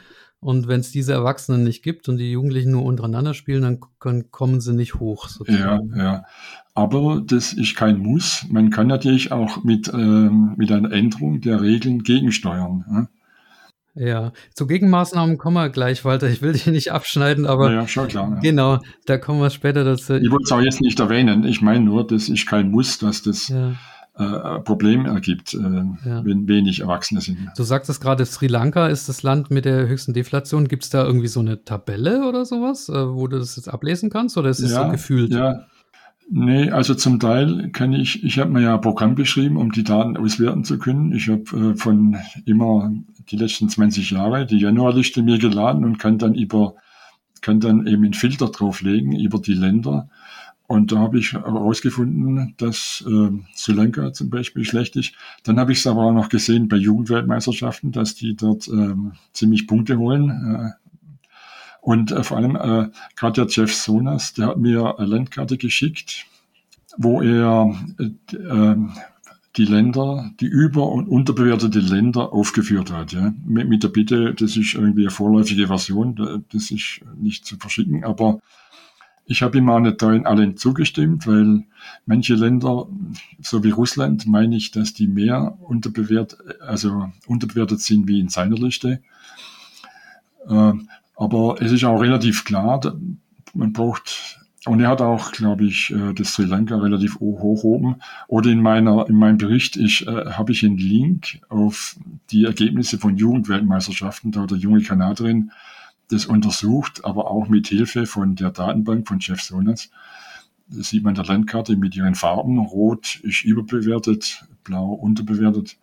Und wenn es diese Erwachsenen nicht gibt und die Jugendlichen nur untereinander spielen, dann, dann kommen sie nicht hoch. Sozusagen. Ja, ja. Aber das ist kein Muss. Man kann natürlich auch mit, ähm, mit einer Änderung der Regeln gegensteuern. Ja, zu Gegenmaßnahmen kommen wir gleich, Walter. Ich will dich nicht abschneiden, aber ja, schon klar. Ja. Genau, da kommen wir später dazu. Ich wollte es auch jetzt nicht erwähnen. Ich meine nur, das ist kein Muss, dass das ja. Äh, Problem ergibt, äh, ja. wenn wenig Erwachsene sind. Du sagtest gerade, Sri Lanka ist das Land mit der höchsten Deflation. Gibt es da irgendwie so eine Tabelle oder sowas, äh, wo du das jetzt ablesen kannst? Oder ist es so gefühlt? Ja, Nee, also zum Teil kann ich, ich habe mir ja ein Programm geschrieben, um die Daten auswerten zu können. Ich habe äh, von immer die letzten 20 Jahre die Januarliste mir geladen und kann dann über, kann dann eben einen Filter drauflegen über die Länder. Und da habe ich herausgefunden, dass äh, Sri Lanka zum Beispiel schlecht ist. Dann habe ich es aber auch noch gesehen bei Jugendweltmeisterschaften, dass die dort äh, ziemlich Punkte holen. Äh, und äh, vor allem äh, gerade der Jeff Sonas, der hat mir eine Landkarte geschickt, wo er äh, ähm, die Länder, die über- und unterbewertete Länder aufgeführt hat. Ja. Mit, mit der Bitte, das ist irgendwie eine vorläufige Version, das ist nicht zu verschicken, aber ich habe ihm auch nicht allen zugestimmt, weil manche Länder, so wie Russland, meine ich, dass die mehr unterbewertet, also unterbewertet sind wie in seiner Liste. Äh, aber es ist auch relativ klar, man braucht, und er hat auch, glaube ich, äh, das Sri Lanka relativ hoch oben. Oder in meiner, in meinem Bericht ich, äh, habe ich einen Link auf die Ergebnisse von Jugendweltmeisterschaften. Da hat der junge Kanadierin das untersucht, aber auch mit Hilfe von der Datenbank von Jeff Sonas. Das sieht man der Landkarte mit ihren Farben. Rot ist überbewertet, blau unterbewertet.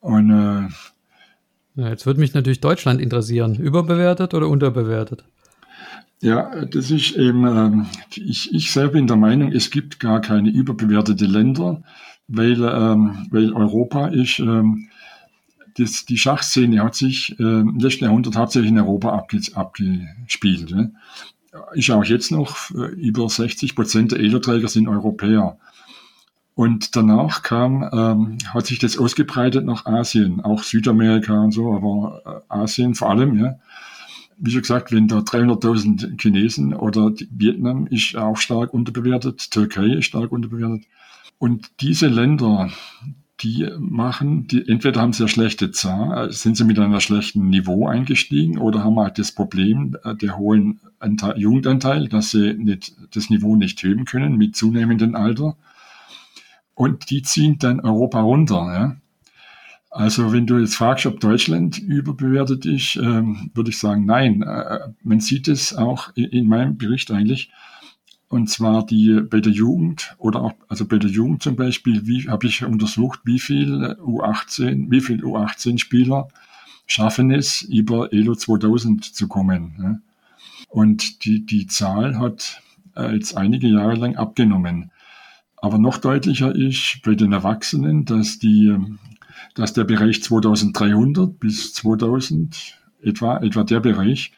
Und äh, ja, jetzt würde mich natürlich Deutschland interessieren. Überbewertet oder unterbewertet? Ja, das ist eben, ähm, ich, ich selber bin der Meinung, es gibt gar keine überbewertete Länder, weil, ähm, weil Europa ist, ähm, das, die Schachszene hat sich ähm, im letzten Jahrhundert hauptsächlich in Europa abge, abgespielt. Ne? Ist auch jetzt noch, äh, über 60 Prozent der Edelträger sind Europäer. Und danach kam, ähm, hat sich das ausgebreitet nach Asien, auch Südamerika und so, aber äh, Asien vor allem, ja. Wie schon gesagt, wenn da 300.000 Chinesen oder Vietnam ist auch stark unterbewertet, Türkei ist stark unterbewertet. Und diese Länder, die machen, die, entweder haben eine schlechte Zahl, äh, sind sie mit einem schlechten Niveau eingestiegen oder haben halt das Problem äh, der hohen Anteil, Jugendanteil, dass sie nicht, das Niveau nicht heben können mit zunehmendem Alter und die ziehen dann Europa runter. Ja? Also wenn du jetzt fragst, ob Deutschland überbewertet ist, ähm, würde ich sagen, nein. Äh, man sieht es auch in, meinem Bericht eigentlich. Und zwar die bei der Jugend oder auch, also bei der Jugend zum Beispiel, wie habe ich untersucht, wie viel U18, wie viel U18-Spieler schaffen es, über Elo 2000 zu kommen. Ja? Und die, die Zahl hat äh, jetzt einige Jahre lang abgenommen. Aber noch deutlicher ist bei den Erwachsenen, dass, die, dass der Bereich 2300 bis 2000, etwa, etwa der Bereich,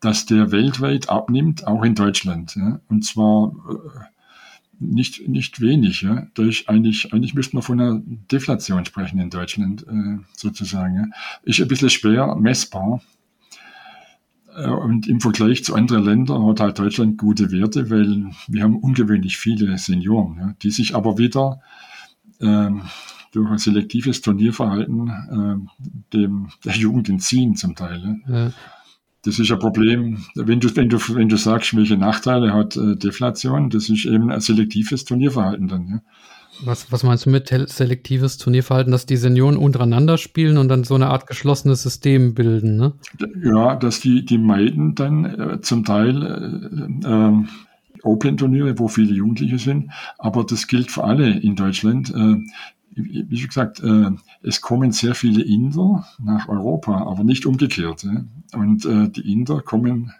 dass der weltweit abnimmt, auch in Deutschland. Ja. Und zwar äh, nicht, nicht wenig. Ja. Ist eigentlich, eigentlich müsste man von einer Deflation sprechen in Deutschland, äh, sozusagen. Ja. Ist ein bisschen schwer messbar. Äh, und im Vergleich zu anderen Ländern hat halt Deutschland gute Werte, weil wir haben ungewöhnlich viele Senioren, ja, die sich aber wieder ähm, durch ein selektives Turnierverhalten äh, dem, der Jugend entziehen zum Teil. Ja. Das ist ein Problem, wenn du, wenn du, wenn du sagst, welche Nachteile hat äh, Deflation, das ist eben ein selektives Turnierverhalten dann. Ja. Was, was meinst du mit selektives Turnierverhalten, dass die Senioren untereinander spielen und dann so eine Art geschlossenes System bilden, ne? Ja, dass die, die meiden dann äh, zum Teil äh, äh, Open-Turniere, wo viele Jugendliche sind, aber das gilt für alle in Deutschland. Äh, wie schon gesagt, äh, es kommen sehr viele Inder nach Europa, aber nicht umgekehrt. Ja? Und äh, die Inder kommen,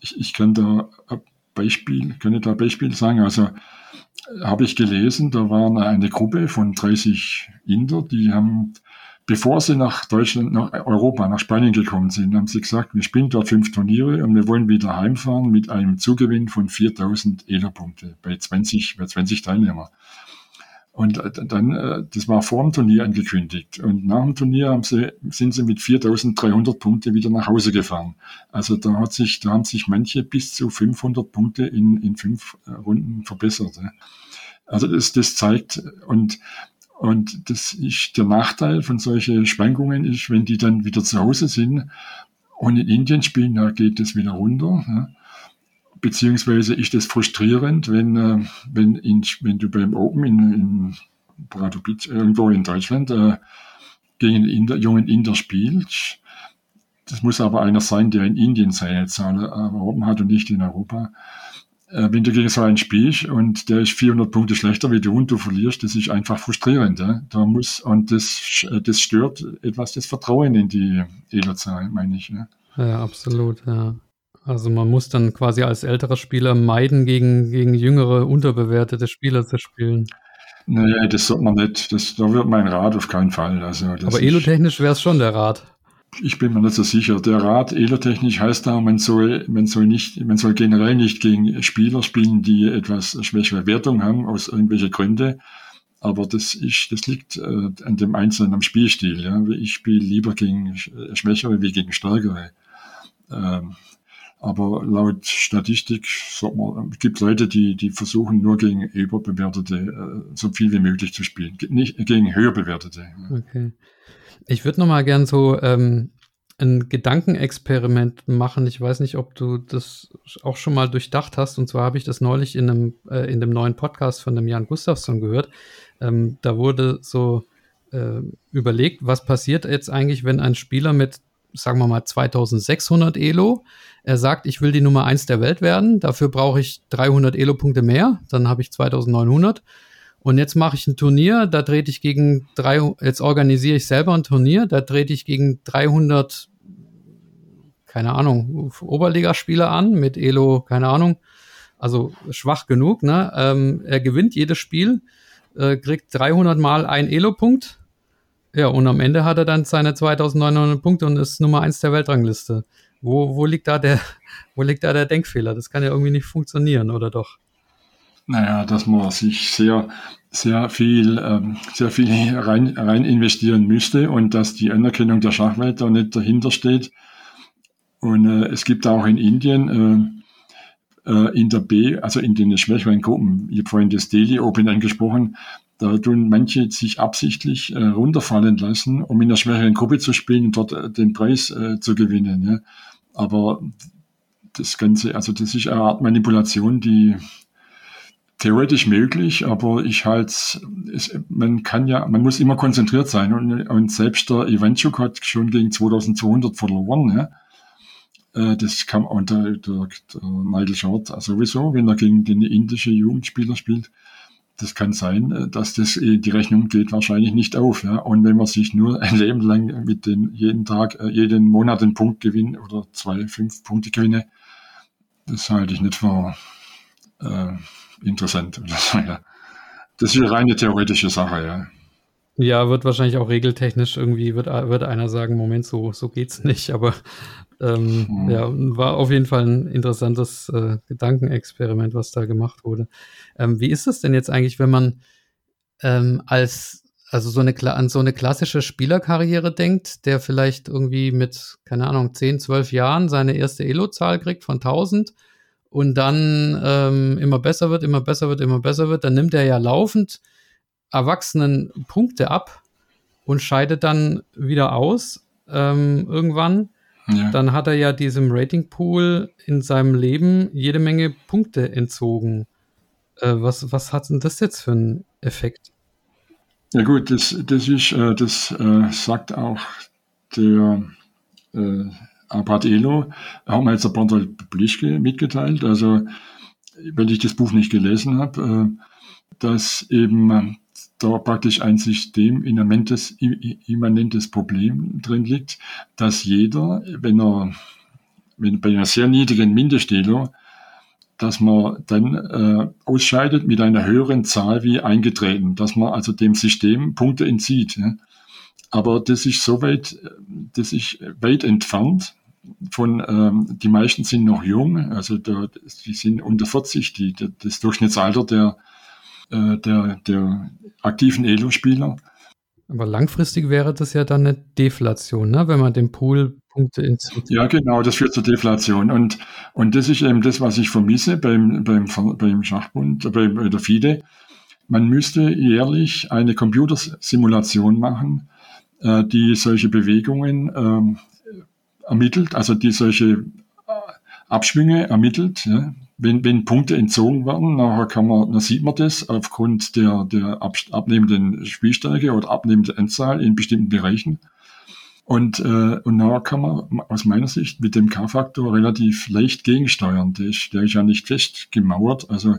ich, ich kann da ein Beispiel, ich da ein Beispiel sagen, also habe ich gelesen, da war eine Gruppe von 30 Inder, die haben, bevor sie nach Deutschland, nach Europa, nach Spanien gekommen sind, haben sie gesagt, wir spielen dort fünf Turniere und wir wollen wieder heimfahren mit einem Zugewinn von 4000 ELA-Punkte bei 20, bei 20 Teilnehmer. Und äh, dann, äh, das war vor dem Turnier angekündigt. Und nach dem Turnier haben sie, sind sie mit 4.300 Punkte wieder nach Hause gefahren. Also da hat sich, da haben sich manche bis zu 500 Punkte in, in fünf äh, Runden verbessert. Also das, das zeigt, und, Und das ist der Nachteil von solchen Schwankungen ist, wenn die dann wieder zu Hause sind und in Indien spielen, da geht es wieder runter. Beziehungsweise ist das frustrierend, wenn, äh, wenn, in, wenn du beim Open in, in Pradovic, irgendwo in Deutschland äh, gegen einen Inder, jungen Inder spielst. Das muss aber einer sein, der in Indien seine Zahl erworben hat und nicht in Europa äh, wenn du gegen so einen spielst und der ist 400 Punkte schlechter wie du und du verlierst, das ist einfach frustrierend. Ja? Da muss, und das, äh, das stört etwas das Vertrauen in die Elo-Zahl, meine ich. Ja? ja, absolut, ja. Also man muss dann quasi als älterer Spieler meiden, gegen, gegen jüngere, unterbewertete Spieler zu spielen. Naja, das sollte man nicht. Das, da wird mein Rat auf keinen Fall. Also, Aber elo-technisch wäre es schon der Rat. Ich bin mir nicht so sicher. Der Rat elotechnisch heißt da, man soll, man soll nicht, man soll generell nicht gegen Spieler spielen, die etwas schwächere Wertung haben, aus irgendwelchen Gründen. Aber das ist, das liegt äh, an dem Einzelnen am Spielstil. Ja. Ich spiele lieber gegen Schwächere wie gegen Stärkere. Ähm, aber laut Statistik man, es gibt Leute, die, die versuchen nur gegen überbewertete äh, so viel wie möglich zu spielen, nicht gegen höher bewertete. Okay. Ich würde noch mal gern so ähm, ein Gedankenexperiment machen. Ich weiß nicht, ob du das auch schon mal durchdacht hast. Und zwar habe ich das neulich in einem äh, in dem neuen Podcast von dem Jan Gustafsson gehört. Ähm, da wurde so äh, überlegt, was passiert jetzt eigentlich, wenn ein Spieler mit sagen wir mal 2600 Elo. Er sagt, ich will die Nummer 1 der Welt werden. Dafür brauche ich 300 Elo-Punkte mehr. Dann habe ich 2900. Und jetzt mache ich ein Turnier, da trete ich gegen drei, jetzt organisiere ich selber ein Turnier, da trete ich gegen 300, keine Ahnung, Oberligaspieler an mit Elo, keine Ahnung, also schwach genug, ne? Ähm, er gewinnt jedes Spiel, äh, kriegt 300 mal ein Elo-Punkt, ja, und am Ende hat er dann seine 2900 Punkte und ist Nummer eins der Weltrangliste. Wo, wo liegt da der, wo liegt da der Denkfehler? Das kann ja irgendwie nicht funktionieren, oder doch? Naja, dass man sich sehr, sehr viel, ähm, sehr viel rein, rein investieren müsste und dass die Anerkennung der Schachwelt da nicht dahinter steht. Und äh, es gibt auch in Indien äh, äh, in der B, also in den schwächeren Gruppen, ich habe vorhin das Delhi Open angesprochen, da tun manche sich absichtlich äh, runterfallen lassen, um in der schwächeren Gruppe zu spielen und dort äh, den Preis äh, zu gewinnen. Ja. Aber das Ganze, also das ist eine Art Manipulation, die theoretisch möglich, aber ich halte es, man kann ja, man muss immer konzentriert sein und, und selbst der Ivanchuk hat schon gegen 2200 verloren, ja. Äh, das kann, und der, der, der Short sowieso, wenn er gegen den indischen Jugendspieler spielt, das kann sein, äh, dass das, äh, die Rechnung geht wahrscheinlich nicht auf, ja. Und wenn man sich nur ein Leben lang mit den, jeden Tag, jeden Monat einen Punkt gewinnt oder zwei, fünf Punkte gewinne, das halte ich nicht für, äh, interessant. Das ist eine reine theoretische Sache, ja. Ja, wird wahrscheinlich auch regeltechnisch irgendwie, wird, wird einer sagen, Moment, so, so geht's nicht, aber ähm, mhm. ja, war auf jeden Fall ein interessantes äh, Gedankenexperiment, was da gemacht wurde. Ähm, wie ist es denn jetzt eigentlich, wenn man ähm, als, also so eine, an so eine klassische Spielerkarriere denkt, der vielleicht irgendwie mit, keine Ahnung, 10, 12 Jahren seine erste Elo-Zahl kriegt von 1000 und dann ähm, immer besser wird, immer besser wird, immer besser wird, dann nimmt er ja laufend Erwachsenen Punkte ab und scheidet dann wieder aus ähm, irgendwann. Ja. Dann hat er ja diesem Ratingpool in seinem Leben jede Menge Punkte entzogen. Äh, was, was hat denn das jetzt für einen Effekt? Ja gut, das, das ist, äh, das äh, sagt auch der äh, Abad Elo haben wir jetzt ein paar Blischke mitgeteilt. Also, wenn ich das Buch nicht gelesen habe, äh, dass eben da praktisch ein System immanentes, immanentes Problem drin liegt, dass jeder, wenn er wenn bei einer sehr niedrigen Mindestelo, dass man dann äh, ausscheidet mit einer höheren Zahl wie eingetreten, dass man also dem System Punkte entzieht. Ja. Aber das ist so weit, das ist weit entfernt von, ähm, die meisten sind noch jung, also da, die sind unter 40, die, das Durchschnittsalter der, äh, der, der aktiven Elo-Spieler. Aber langfristig wäre das ja dann eine Deflation, ne? wenn man dem Pool Punkte entzieht. Ja, genau, das führt zur Deflation. Und, und das ist eben das, was ich vermisse beim, beim, beim Schachbund, bei, bei der FIDE, man müsste jährlich eine Computersimulation machen, äh, die solche Bewegungen ähm, ermittelt, also die solche äh, Abschwünge ermittelt. Ja. Wenn, wenn Punkte entzogen werden, nachher kann man, dann sieht man das aufgrund der, der ab, abnehmenden Spielstärke oder abnehmenden Endzahl in bestimmten Bereichen. Und, äh, und nachher kann man aus meiner Sicht mit dem K-Faktor relativ leicht gegensteuern. Der ist, der ist ja nicht fest gemauert. Also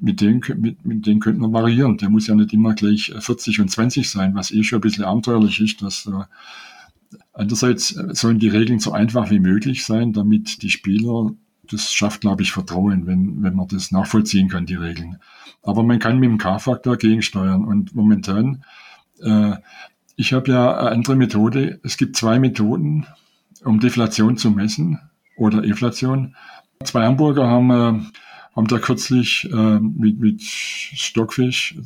mit dem, mit, mit dem könnte man variieren. Der muss ja nicht immer gleich 40 und 20 sein, was eh schon ein bisschen abenteuerlich ist. Dass, äh, andererseits sollen die Regeln so einfach wie möglich sein, damit die Spieler, das schafft, glaube ich, Vertrauen, wenn, wenn man das nachvollziehen kann, die Regeln. Aber man kann mit dem K-Faktor gegensteuern. Und momentan, äh, ich habe ja eine andere Methode. Es gibt zwei Methoden, um Deflation zu messen oder Inflation. Zwei Hamburger haben äh, haben da kürzlich äh, mit, mit Stockfish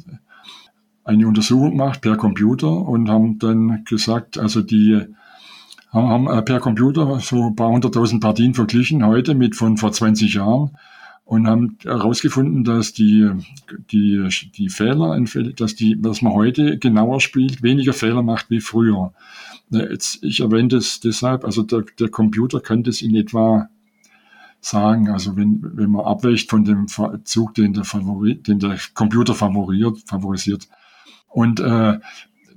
eine Untersuchung gemacht per Computer und haben dann gesagt, also die haben, äh, per Computer so ein paar hunderttausend Partien verglichen heute mit von vor 20 Jahren und haben herausgefunden, dass die, die, die Fehler, dass, die, dass man heute genauer spielt, weniger Fehler macht wie früher. Jetzt, ich erwähne das deshalb, also der, der Computer kann das in etwa sagen. Also wenn, wenn man abweicht von dem Zug, den der, Favori, den der Computer favoriert, favorisiert. Und äh,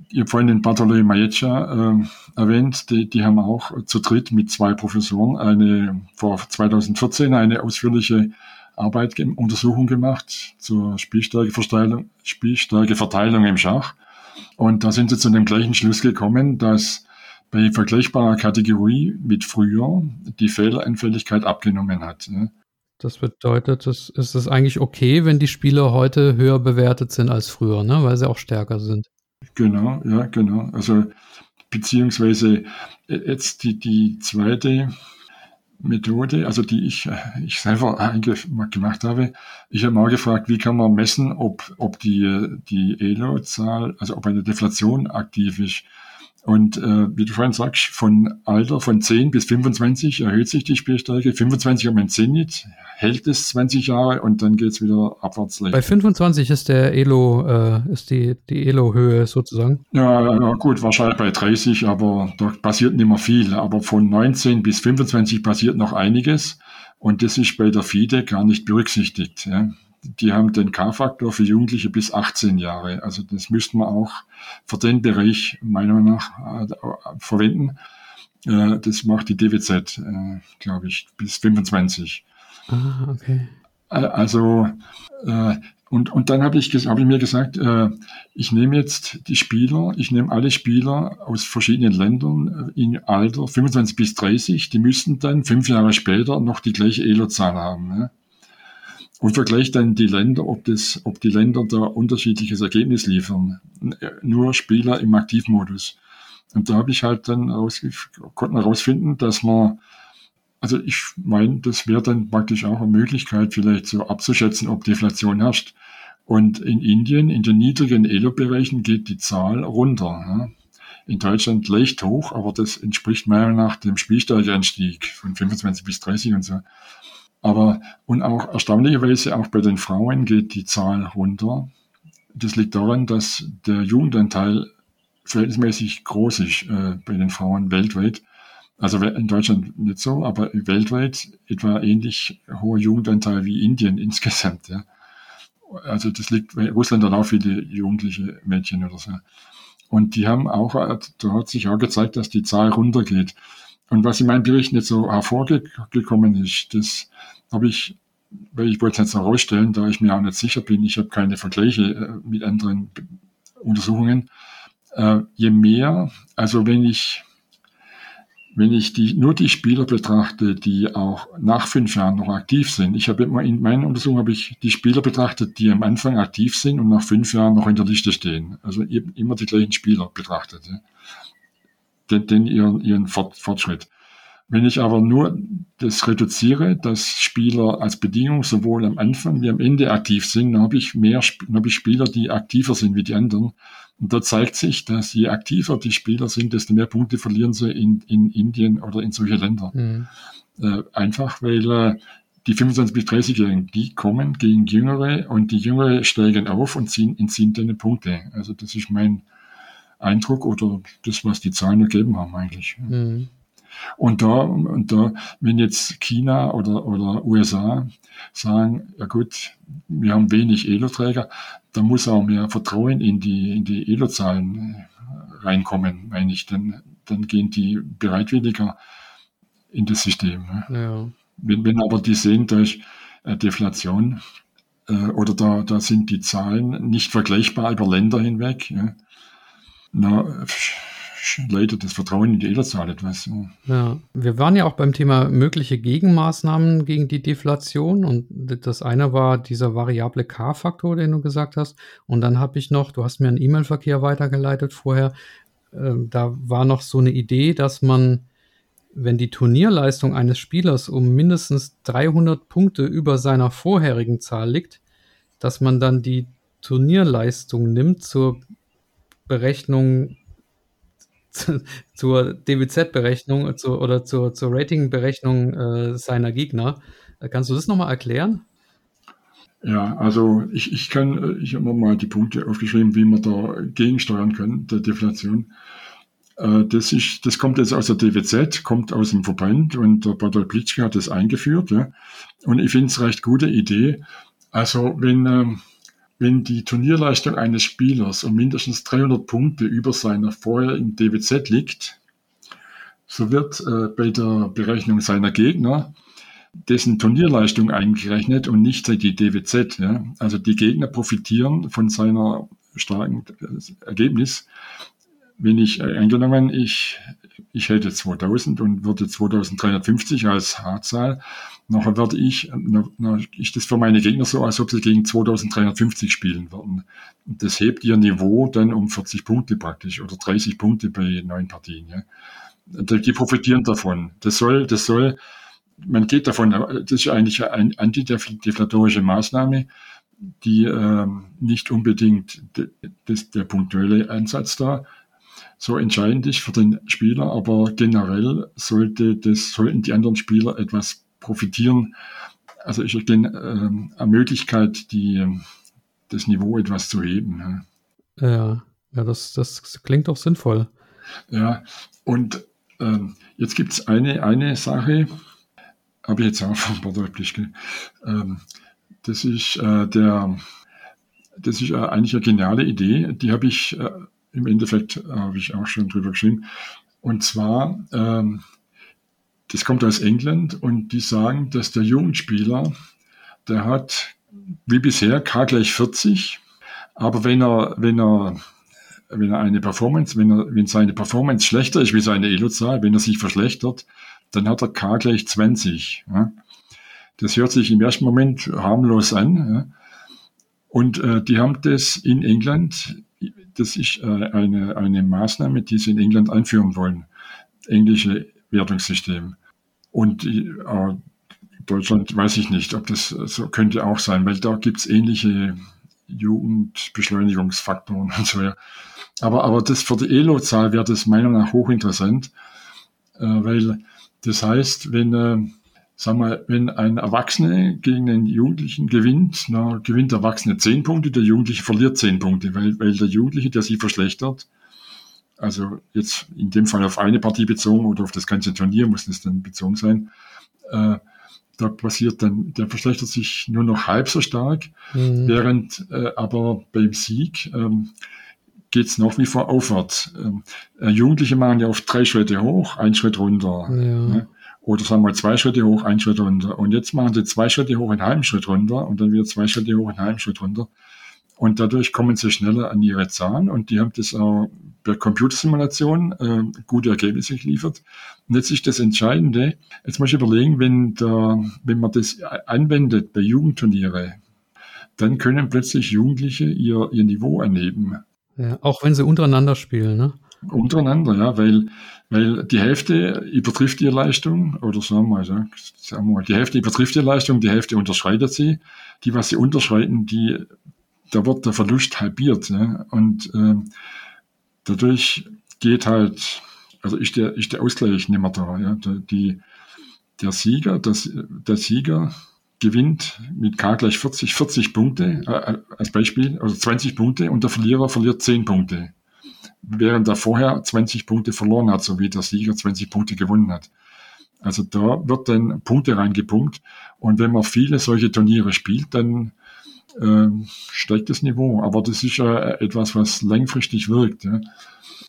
ich habe vorhin den Bartolomeu Majecha äh, erwähnt, die, die haben auch zu dritt mit zwei Professoren eine vor 2014 eine ausführliche Arbeit, Untersuchung gemacht zur Spielstärkeverteilung, Spielstärkeverteilung im Schach. Und da sind sie zu dem gleichen Schluss gekommen, dass bei vergleichbarer Kategorie mit früher die Fehleranfälligkeit abgenommen hat. Das bedeutet, es ist es eigentlich okay, wenn die Spieler heute höher bewertet sind als früher, ne? weil sie auch stärker sind. Genau, ja, genau. Also beziehungsweise äh, jetzt die, die zweite Methode, also die ich, äh, ich selber gemacht habe. Ich habe mal gefragt, wie kann man messen, ob, ob die, die Elo-Zahl, also ob eine Deflation aktiv ist. Und äh, wie du vorhin sagst, von Alter von 10 bis 25 erhöht sich die Spielstärke. 25 haben wir ein Zenit, hält es 20 Jahre und dann geht's wieder abwärts. Leicht. Bei 25 ist der Elo, äh, ist die, die Elo-Höhe sozusagen? Ja, ja, gut, wahrscheinlich bei 30, aber da passiert nicht mehr viel. Aber von 19 bis 25 passiert noch einiges. Und das ist bei der FIDE gar nicht berücksichtigt. Ja die haben den K-Faktor für Jugendliche bis 18 Jahre. Also das müsste man auch für den Bereich meiner Meinung nach äh, verwenden. Äh, das macht die DWZ, äh, glaube ich, bis 25. Ah, okay. Also und, und dann habe ich, hab ich mir gesagt, ich nehme jetzt die Spieler, ich nehme alle Spieler aus verschiedenen Ländern in Alter 25 bis 30, die müssten dann fünf Jahre später noch die gleiche Elo-Zahl haben. Ne? Und vergleicht dann die Länder, ob, das, ob die Länder da unterschiedliches Ergebnis liefern. Nur Spieler im Aktivmodus. Und da habe ich halt dann konnten herausfinden, dass man, also ich meine, das wäre dann praktisch auch eine Möglichkeit, vielleicht so abzuschätzen, ob Deflation herrscht. Und in Indien, in den niedrigen Elo-Bereichen geht die Zahl runter. In Deutschland leicht hoch, aber das entspricht meiner Meinung nach dem Spielstärkeanstieg von 25 bis 30 und so. Aber, und auch erstaunlicherweise auch bei den Frauen geht die Zahl runter. Das liegt daran, dass der Jugendanteil verhältnismäßig groß ist äh, bei den Frauen weltweit. Also in Deutschland nicht so, aber weltweit etwa ähnlich hoher Jugendanteil wie Indien insgesamt. Ja. Also das liegt, weil Russland hat auch viele jugendliche Mädchen oder so. Und die haben auch, da hat sich auch gezeigt, dass die Zahl runtergeht. Und was in meinem Bericht nicht so hervorgekommen ist, das habe ich, weil ich wollte es jetzt herausstellen, da ich mir auch nicht sicher bin, ich habe keine Vergleiche äh, mit anderen Untersuchungen. Äh, je mehr, also wenn ich, wenn ich die, nur die Spieler betrachte, die auch nach fünf Jahren noch aktiv sind. Ich habe immer in meiner Untersuchung habe ich die Spieler betrachtet, die am Anfang aktiv sind und nach fünf Jahren noch in der Liste stehen. Also immer die gleichen Spieler betrachtet. Den, den ihren, ihren Fortschritt. Wenn ich aber nur das reduziere, dass Spieler als Bedingung sowohl am Anfang wie am Ende aktiv sind, dann habe ich mehr dann habe ich Spieler, die aktiver sind wie die anderen. Und da zeigt sich, dass je aktiver die Spieler sind, desto mehr Punkte verlieren sie in, in Indien oder in solche Länder. Mhm. Äh, einfach weil äh, die 25 bis 30-Jährigen, die kommen gegen Jüngere und die Jüngere steigen auf und ziehen, entziehen dann Punkte. Also das ist mein Eindruck oder das, was die Zahlen ergeben haben eigentlich. Mhm. Und da, und da, wenn jetzt China oder, oder USA sagen, ja gut, wir haben wenig Elo-Träger, da muss auch mehr Vertrauen in die, in die Elo-Zahlen äh, reinkommen, meine ich. Dann, dann gehen die bereitwilliger in das System. Ja. Wenn, wenn aber die sehen durch äh, Deflation äh, oder da, da sind die Zahlen nicht vergleichbar über Länder hinweg, ja, na, leidet das Vertrauen in die Elternzahl etwas. Ja, wir waren ja auch beim Thema mögliche Gegenmaßnahmen gegen die Deflation und das eine war dieser variable K-Faktor, den du gesagt hast. Und dann habe ich noch, du hast mir einen E-Mail-Verkehr weitergeleitet vorher, äh, da war noch so eine Idee, dass man, wenn die Turnierleistung eines Spielers um mindestens 300 Punkte über seiner vorherigen Zahl liegt, dass man dann die Turnierleistung nimmt zur Berechnung zur DWZ-Berechnung zu, oder zur, zur Rating-Berechnung äh, seiner Gegner. Äh, kannst du das nochmal erklären? Ja, also ich, ich kann, äh, ich habe mal die Punkte aufgeschrieben, wie man da gegensteuern kann, der Deflation. Äh, das, ist, das kommt jetzt aus der DWZ, kommt aus dem Verband und der Badal Plitschke hat das eingeführt. Ja. Und ich finde es recht gute Idee. Also wenn, ähm, wenn die Turnierleistung eines Spielers um mindestens 300 Punkte über seiner vorher im DWZ liegt, so wird äh, bei der Berechnung seiner Gegner dessen Turnierleistung eingerechnet und nicht die DWZ. Ja? Also die Gegner profitieren von seiner starken äh, Ergebnis. Wenn ich äh, angenommen, ich, ich hätte 2000 und würde 2350 als H-Zahl, Nachher werde ich, na, ich das für meine Gegner so, als ob sie gegen 2350 spielen würden. Das hebt ihr Niveau dann um 40 Punkte praktisch oder 30 Punkte bei neun Partien. Ja. Die profitieren davon. Das soll, das soll, man geht davon, das ist eigentlich eine antideflatorische Maßnahme, die ähm, nicht unbedingt das, der punktuelle Ansatz da so entscheidend ist für den Spieler, aber generell sollte das, sollten die anderen Spieler etwas profitieren. Also ich erkenne äh, eine Möglichkeit, die, das Niveau etwas zu heben. Ja, ja, ja das, das klingt doch sinnvoll. Ja, und äh, jetzt gibt es eine, eine Sache, habe ich jetzt auch von Bartol ähm, das ist äh, der, das ist äh, eigentlich eine geniale Idee, die habe ich äh, im Endeffekt, äh, habe ich auch schon drüber geschrieben. Und zwar ähm, das kommt aus England und die sagen, dass der Jugendspieler, der hat wie bisher K gleich 40, aber wenn er, wenn er, wenn er eine Performance, wenn er, wenn seine Performance schlechter ist wie seine Elo-Zahl, wenn er sich verschlechtert, dann hat er K gleich 20. Ja. Das hört sich im ersten Moment harmlos an. Ja. Und äh, die haben das in England, das ist äh, eine, eine Maßnahme, die sie in England einführen wollen. Englische Wertungssystem. Und äh, Deutschland weiß ich nicht, ob das so könnte auch sein, weil da gibt es ähnliche Jugendbeschleunigungsfaktoren und so. Ja. Aber, aber das für die ELO-Zahl wäre das meiner Meinung nach hochinteressant, äh, weil das heißt, wenn, äh, sag mal, wenn ein Erwachsener gegen einen Jugendlichen gewinnt, na, gewinnt der Erwachsene zehn Punkte, der Jugendliche verliert zehn Punkte, weil, weil der Jugendliche, der sich verschlechtert, also jetzt in dem Fall auf eine Partie bezogen oder auf das ganze Turnier muss es dann bezogen sein, äh, da passiert dann, der verschlechtert sich nur noch halb so stark, mhm. während äh, aber beim Sieg ähm, geht es noch wie vor aufwärts. Ähm, äh, Jugendliche machen ja oft drei Schritte hoch, ein Schritt runter. Ja. Ne? Oder sagen wir zwei Schritte hoch, ein Schritt runter. Und jetzt machen sie zwei Schritte hoch, einen halben Schritt runter und dann wieder zwei Schritte hoch, einen halben Schritt runter. Und dadurch kommen sie schneller an ihre Zahlen und die haben das auch per Computersimulation äh, gute Ergebnisse geliefert. Und jetzt ist das Entscheidende, jetzt muss ich überlegen, wenn, der, wenn man das anwendet bei Jugendturniere, dann können plötzlich Jugendliche ihr, ihr Niveau anheben. Ja, auch wenn sie untereinander spielen, ne? Untereinander, ja, weil, weil die Hälfte übertrifft ihre Leistung, oder sagen wir, ja, sagen wir mal, die Hälfte übertrifft ihre Leistung, die Hälfte unterschreitet sie. Die, was sie unterschreiten, die da wird der Verlust halbiert. Ja? Und äh, dadurch geht halt, also ist der, ist der Ausgleich nicht mehr da. Ja? Die, der Sieger, das, der Sieger gewinnt mit K gleich 40, 40 Punkte äh, als Beispiel, also 20 Punkte und der Verlierer verliert 10 Punkte. Während er vorher 20 Punkte verloren hat, so wie der Sieger 20 Punkte gewonnen hat. Also da wird dann Punkte reingepumpt und wenn man viele solche Turniere spielt, dann äh, steigt das Niveau. Aber das ist ja etwas, was langfristig wirkt. Ja.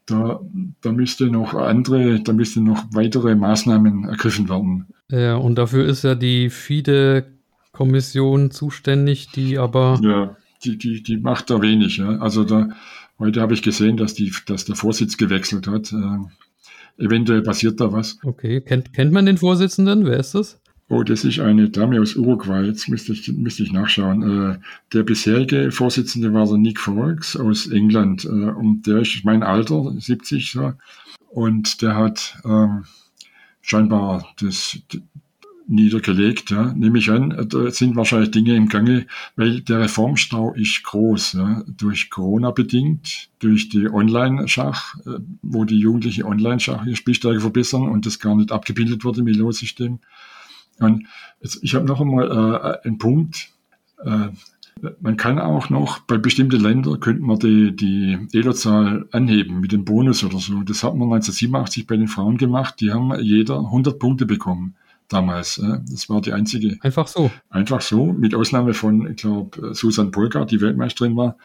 Da, da müsste noch andere, da müsste noch weitere Maßnahmen ergriffen werden. Ja, und dafür ist ja die FIDE-Kommission zuständig, die aber. Ja, die, die, die macht da wenig. Ja. Also da, heute habe ich gesehen, dass, die, dass der Vorsitz gewechselt hat. Äh, eventuell passiert da was. Okay, kennt, kennt man den Vorsitzenden? Wer ist das? Oh, das ist eine Dame aus Uruguay. Jetzt müsste ich, müsste ich nachschauen. Äh, der bisherige Vorsitzende war der Nick Fox aus England. Äh, und der ist mein Alter, 70. So. Und der hat ähm, scheinbar das niedergelegt. Ja. Nehme ich an, da sind wahrscheinlich Dinge im Gange, weil der Reformstau ist groß. Ja. Durch Corona bedingt, durch die Online-Schach, äh, wo die Jugendliche Online-Schach ihre Spielstärke verbessern und das gar nicht abgebildet wurde im Elo-System. Und jetzt, ich habe noch einmal äh, einen Punkt. Äh, man kann auch noch, bei bestimmten Ländern könnte man die, die Elo-Zahl anheben mit dem Bonus oder so. Das hat man 1987 bei den Frauen gemacht. Die haben jeder 100 Punkte bekommen damals. Äh. Das war die einzige. Einfach so. Einfach so, mit Ausnahme von, ich glaube, Susan Polka, die Weltmeisterin war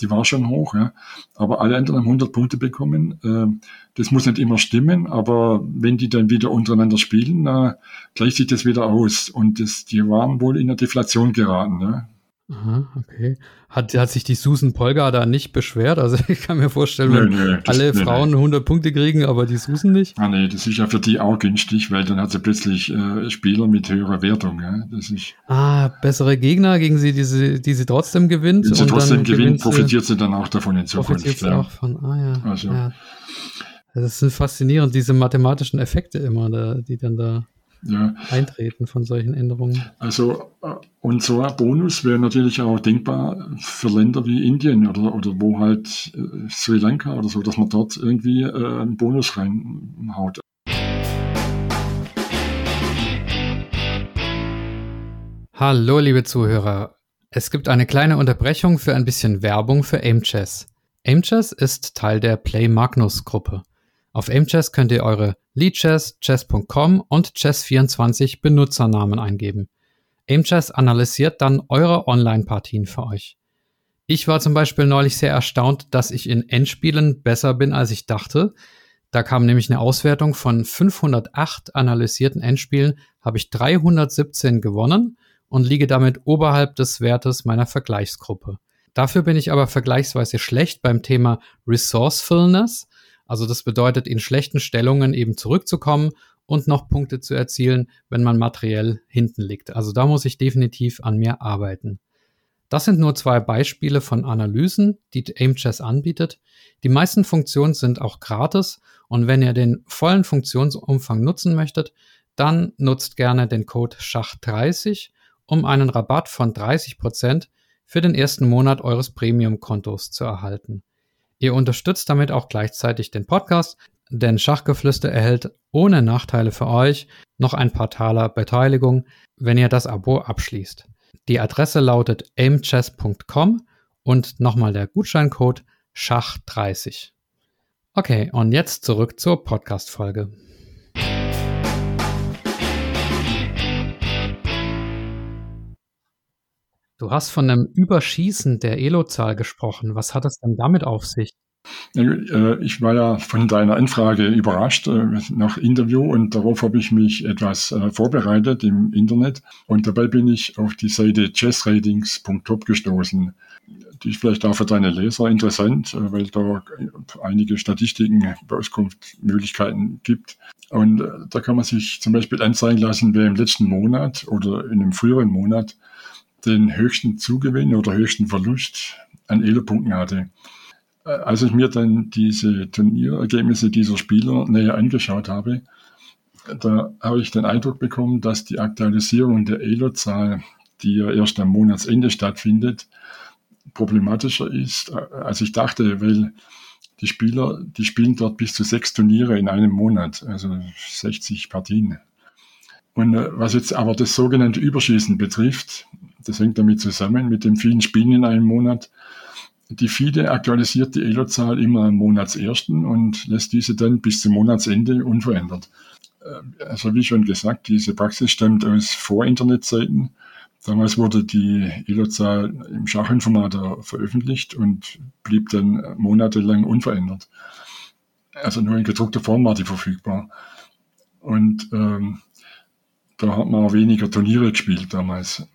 die war schon hoch, ja. Aber alle anderen haben 100 Punkte bekommen. Ähm, das muss nicht immer stimmen, aber wenn die dann wieder untereinander spielen, na, gleicht sich das wieder aus. Und das, die waren wohl in der Deflation geraten, ja. Aha, okay. Hat, hat sich die Susan Polga da nicht beschwert? Also ich kann mir vorstellen, wenn nee, nee, alle das, Frauen nee, 100 Punkte kriegen, aber die Susan nicht. Ah nee, das ist ja für die auch günstig, weil dann hat sie plötzlich äh, Spieler mit höherer Wertung. Ja? Das ist, ah, bessere Gegner, gegen sie, die sie, die sie trotzdem gewinnt. Wenn sie trotzdem gewinnt, profitiert sie dann auch davon in Zukunft. Profitiert sie ja. auch von, ah ja. Also. ja. Das sind faszinierend, diese mathematischen Effekte immer, da, die dann da ja. Eintreten von solchen Änderungen. Also äh, und so ein Bonus wäre natürlich auch denkbar für Länder wie Indien oder, oder wo halt äh, Sri Lanka oder so, dass man dort irgendwie äh, einen Bonus reinhaut. Hallo liebe Zuhörer, es gibt eine kleine Unterbrechung für ein bisschen Werbung für Aimchess. Aimchess ist Teil der Play Magnus Gruppe. Auf Aimchess könnt ihr eure Leadchess, Chess.com und Chess24 Benutzernamen eingeben. Aimchess analysiert dann eure Online-Partien für euch. Ich war zum Beispiel neulich sehr erstaunt, dass ich in Endspielen besser bin, als ich dachte. Da kam nämlich eine Auswertung von 508 analysierten Endspielen, habe ich 317 gewonnen und liege damit oberhalb des Wertes meiner Vergleichsgruppe. Dafür bin ich aber vergleichsweise schlecht beim Thema Resourcefulness, also das bedeutet, in schlechten Stellungen eben zurückzukommen und noch Punkte zu erzielen, wenn man materiell hinten liegt. Also da muss ich definitiv an mir arbeiten. Das sind nur zwei Beispiele von Analysen, die Aimchess anbietet. Die meisten Funktionen sind auch gratis und wenn ihr den vollen Funktionsumfang nutzen möchtet, dann nutzt gerne den Code SCHACH30, um einen Rabatt von 30 Prozent für den ersten Monat eures Premium-Kontos zu erhalten. Ihr unterstützt damit auch gleichzeitig den Podcast, denn Schachgeflüster erhält ohne Nachteile für euch noch ein paar Taler Beteiligung, wenn ihr das Abo abschließt. Die Adresse lautet aimchess.com und nochmal der Gutscheincode Schach30. Okay, und jetzt zurück zur Podcast-Folge. Du hast von einem Überschießen der Elo-Zahl gesprochen. Was hat es denn damit auf sich? Äh, ich war ja von deiner Anfrage überrascht äh, nach Interview und darauf habe ich mich etwas äh, vorbereitet im Internet und dabei bin ich auf die Seite chessratings.top gestoßen. Die ist vielleicht auch für deine Leser interessant, weil da einige Statistiken, Auskunftsmöglichkeiten gibt. Und da kann man sich zum Beispiel anzeigen lassen, wer im letzten Monat oder in einem früheren Monat den höchsten Zugewinn oder höchsten Verlust an Elo-Punkten hatte. Äh, als ich mir dann diese Turnierergebnisse dieser Spieler näher angeschaut habe, da habe ich den Eindruck bekommen, dass die Aktualisierung der Elo-Zahl, die ja erst am Monatsende stattfindet, problematischer ist, äh, als ich dachte, weil die Spieler, die spielen dort bis zu sechs Turniere in einem Monat, also 60 Partien. Und äh, was jetzt aber das sogenannte Überschießen betrifft, das hängt damit zusammen mit dem vielen Spielen in einem Monat. Die FIDE aktualisiert die Elo-Zahl immer am Monatsersten und lässt diese dann bis zum Monatsende unverändert. Äh, also wie schon gesagt, diese Praxis stammt aus Vor-Internet-Zeiten. Damals wurde die Elo-Zahl im Schachinformator veröffentlicht und blieb dann monatelang unverändert. Also nur in gedruckter Form war die verfügbar. Und ähm, da hat man auch weniger Turniere gespielt damals.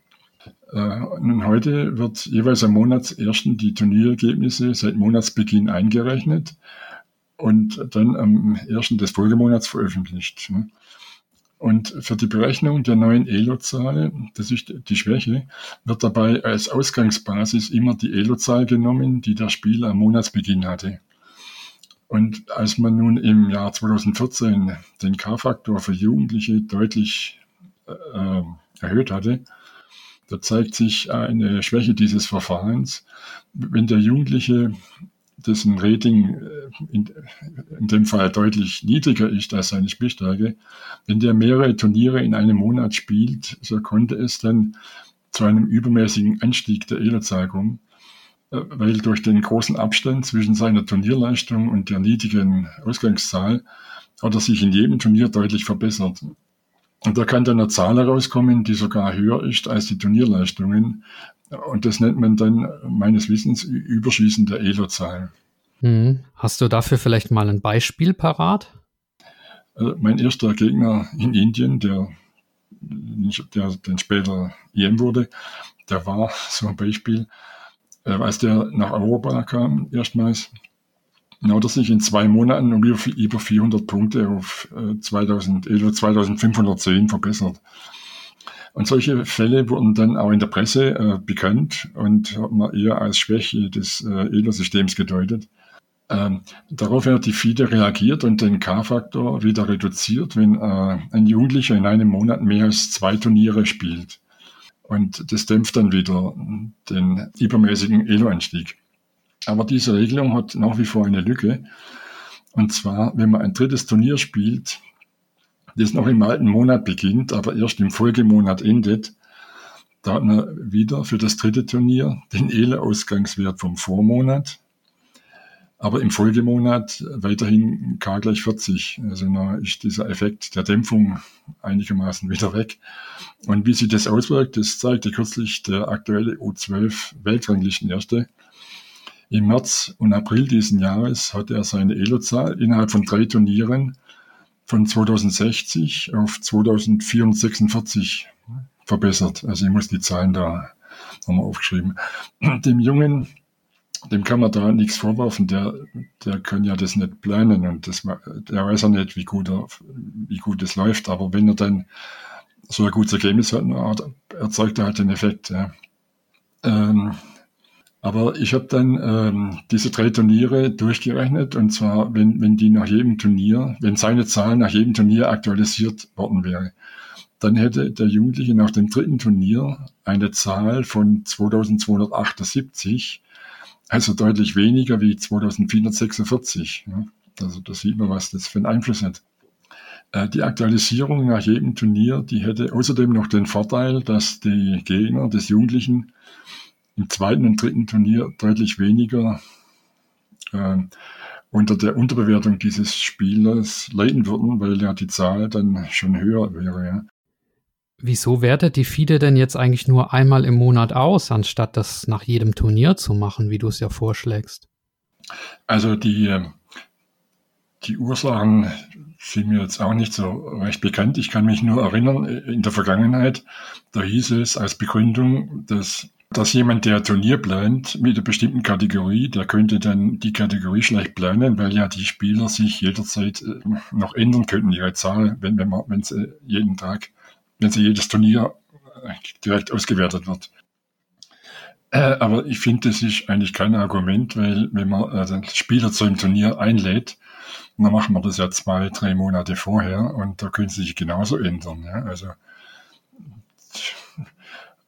Äh, nun heute wird jeweils am Monatsersten die Turnierergebnisse seit Monatsbeginn eingerechnet und dann am ersten des Folgemonats veröffentlicht. Und für die Berechnung der neuen Elo-Zahl, das ist die Schwäche, wird dabei als Ausgangsbasis immer die Elo-Zahl genommen, die der Spieler am Monatsbeginn hatte. Und als man nun im Jahr 2014 den K-Faktor für Jugendliche deutlich äh, erhöht hatte, da zeigt sich eine Schwäche dieses Verfahrens. Wenn der Jugendliche, dessen Rating äh, in, in dem Fall deutlich niedriger ist als seine Spielstärke, wenn der mehrere Turniere in einem Monat spielt, so konnte es dann zu einem übermäßigen Anstieg der Elo-Zahl kommen, äh, weil durch den großen Abstand zwischen seiner Turnierleistung und der niedrigen Ausgangszahl hat er sich in jedem Turnier deutlich verbessert. Und da kann dann eine Zahl herauskommen, die sogar höher ist als die Turnierleistungen. Und das nennt man dann meines Wissens Überschießen der Elo-Zahl. Hm. Hast du dafür vielleicht mal ein Beispiel parat? Also mein erster Gegner in Indien, der, der dann später EM wurde, der war so ein Beispiel. Äh, als der nach Europa kam, erstmals, Genau, dass sich in zwei Monaten um über 400 Punkte auf 2000, äh, 2510 verbessert. Und solche Fälle wurden dann auch in der Presse äh, bekannt und hat man eher als Schwäche des äh, ELO-Systems gedeutet. Ähm, daraufhin hat die FIDE reagiert und den K-Faktor wieder reduziert, wenn äh, ein Jugendlicher in einem Monat mehr als zwei Turniere spielt. Und das dämpft dann wieder den übermäßigen ELO-Anstieg. Aber diese Regelung hat nach wie vor eine Lücke. Und zwar, wenn man ein drittes Turnier spielt, das noch im alten Monat beginnt, aber erst im Folgemonat endet, da hat man wieder für das dritte Turnier den ELE-Ausgangswert vom Vormonat, aber im Folgemonat weiterhin K gleich 40. Also da ist dieser Effekt der Dämpfung einigermaßen wieder weg. Und wie sich das auswirkt, das zeigte kürzlich der aktuelle U12 Weltranglistenerste. Im März und April diesen Jahres hat er seine Elo-Zahl innerhalb von drei Turnieren von 2060 auf 2446 verbessert. Also ich muss die Zahlen da nochmal aufgeschrieben. Dem Jungen, dem kann man da nichts vorwerfen, der, der kann ja das nicht planen und das, der weiß ja nicht, wie gut, er, wie gut es läuft, aber wenn er dann so ein gutes Ergebnis hat, erzeugt er halt den Effekt. Ja. Ähm, aber ich habe dann ähm, diese drei Turniere durchgerechnet und zwar, wenn, wenn die nach jedem Turnier, wenn seine Zahl nach jedem Turnier aktualisiert worden wäre, dann hätte der Jugendliche nach dem dritten Turnier eine Zahl von 2278, also deutlich weniger wie 2446. Ja. Also da sieht man, was das für einen Einfluss hat. Äh, die Aktualisierung nach jedem Turnier, die hätte außerdem noch den Vorteil, dass die Gegner des Jugendlichen im zweiten und dritten Turnier deutlich weniger äh, unter der Unterbewertung dieses Spielers leiden würden, weil ja die Zahl dann schon höher wäre. Ja. Wieso wertet die FIDE denn jetzt eigentlich nur einmal im Monat aus, anstatt das nach jedem Turnier zu machen, wie du es ja vorschlägst? Also die, äh, die Ursachen sind mir jetzt auch nicht so recht bekannt. Ich kann mich nur erinnern, in der Vergangenheit, da hieß es als Begründung, dass dass jemand, der Turnier plant mit einer bestimmten Kategorie, der könnte dann die Kategorie schlecht planen, weil ja die Spieler sich jederzeit äh, noch ändern könnten, ihre Zahl, wenn, wenn, man, wenn sie jeden Tag, wenn sie jedes Turnier äh, direkt ausgewertet wird. Äh, aber ich finde, das ist eigentlich kein Argument, weil wenn man äh, den Spieler zu einem Turnier einlädt, dann macht man das ja zwei, drei Monate vorher und da können sie sich genauso ändern. Ja? Also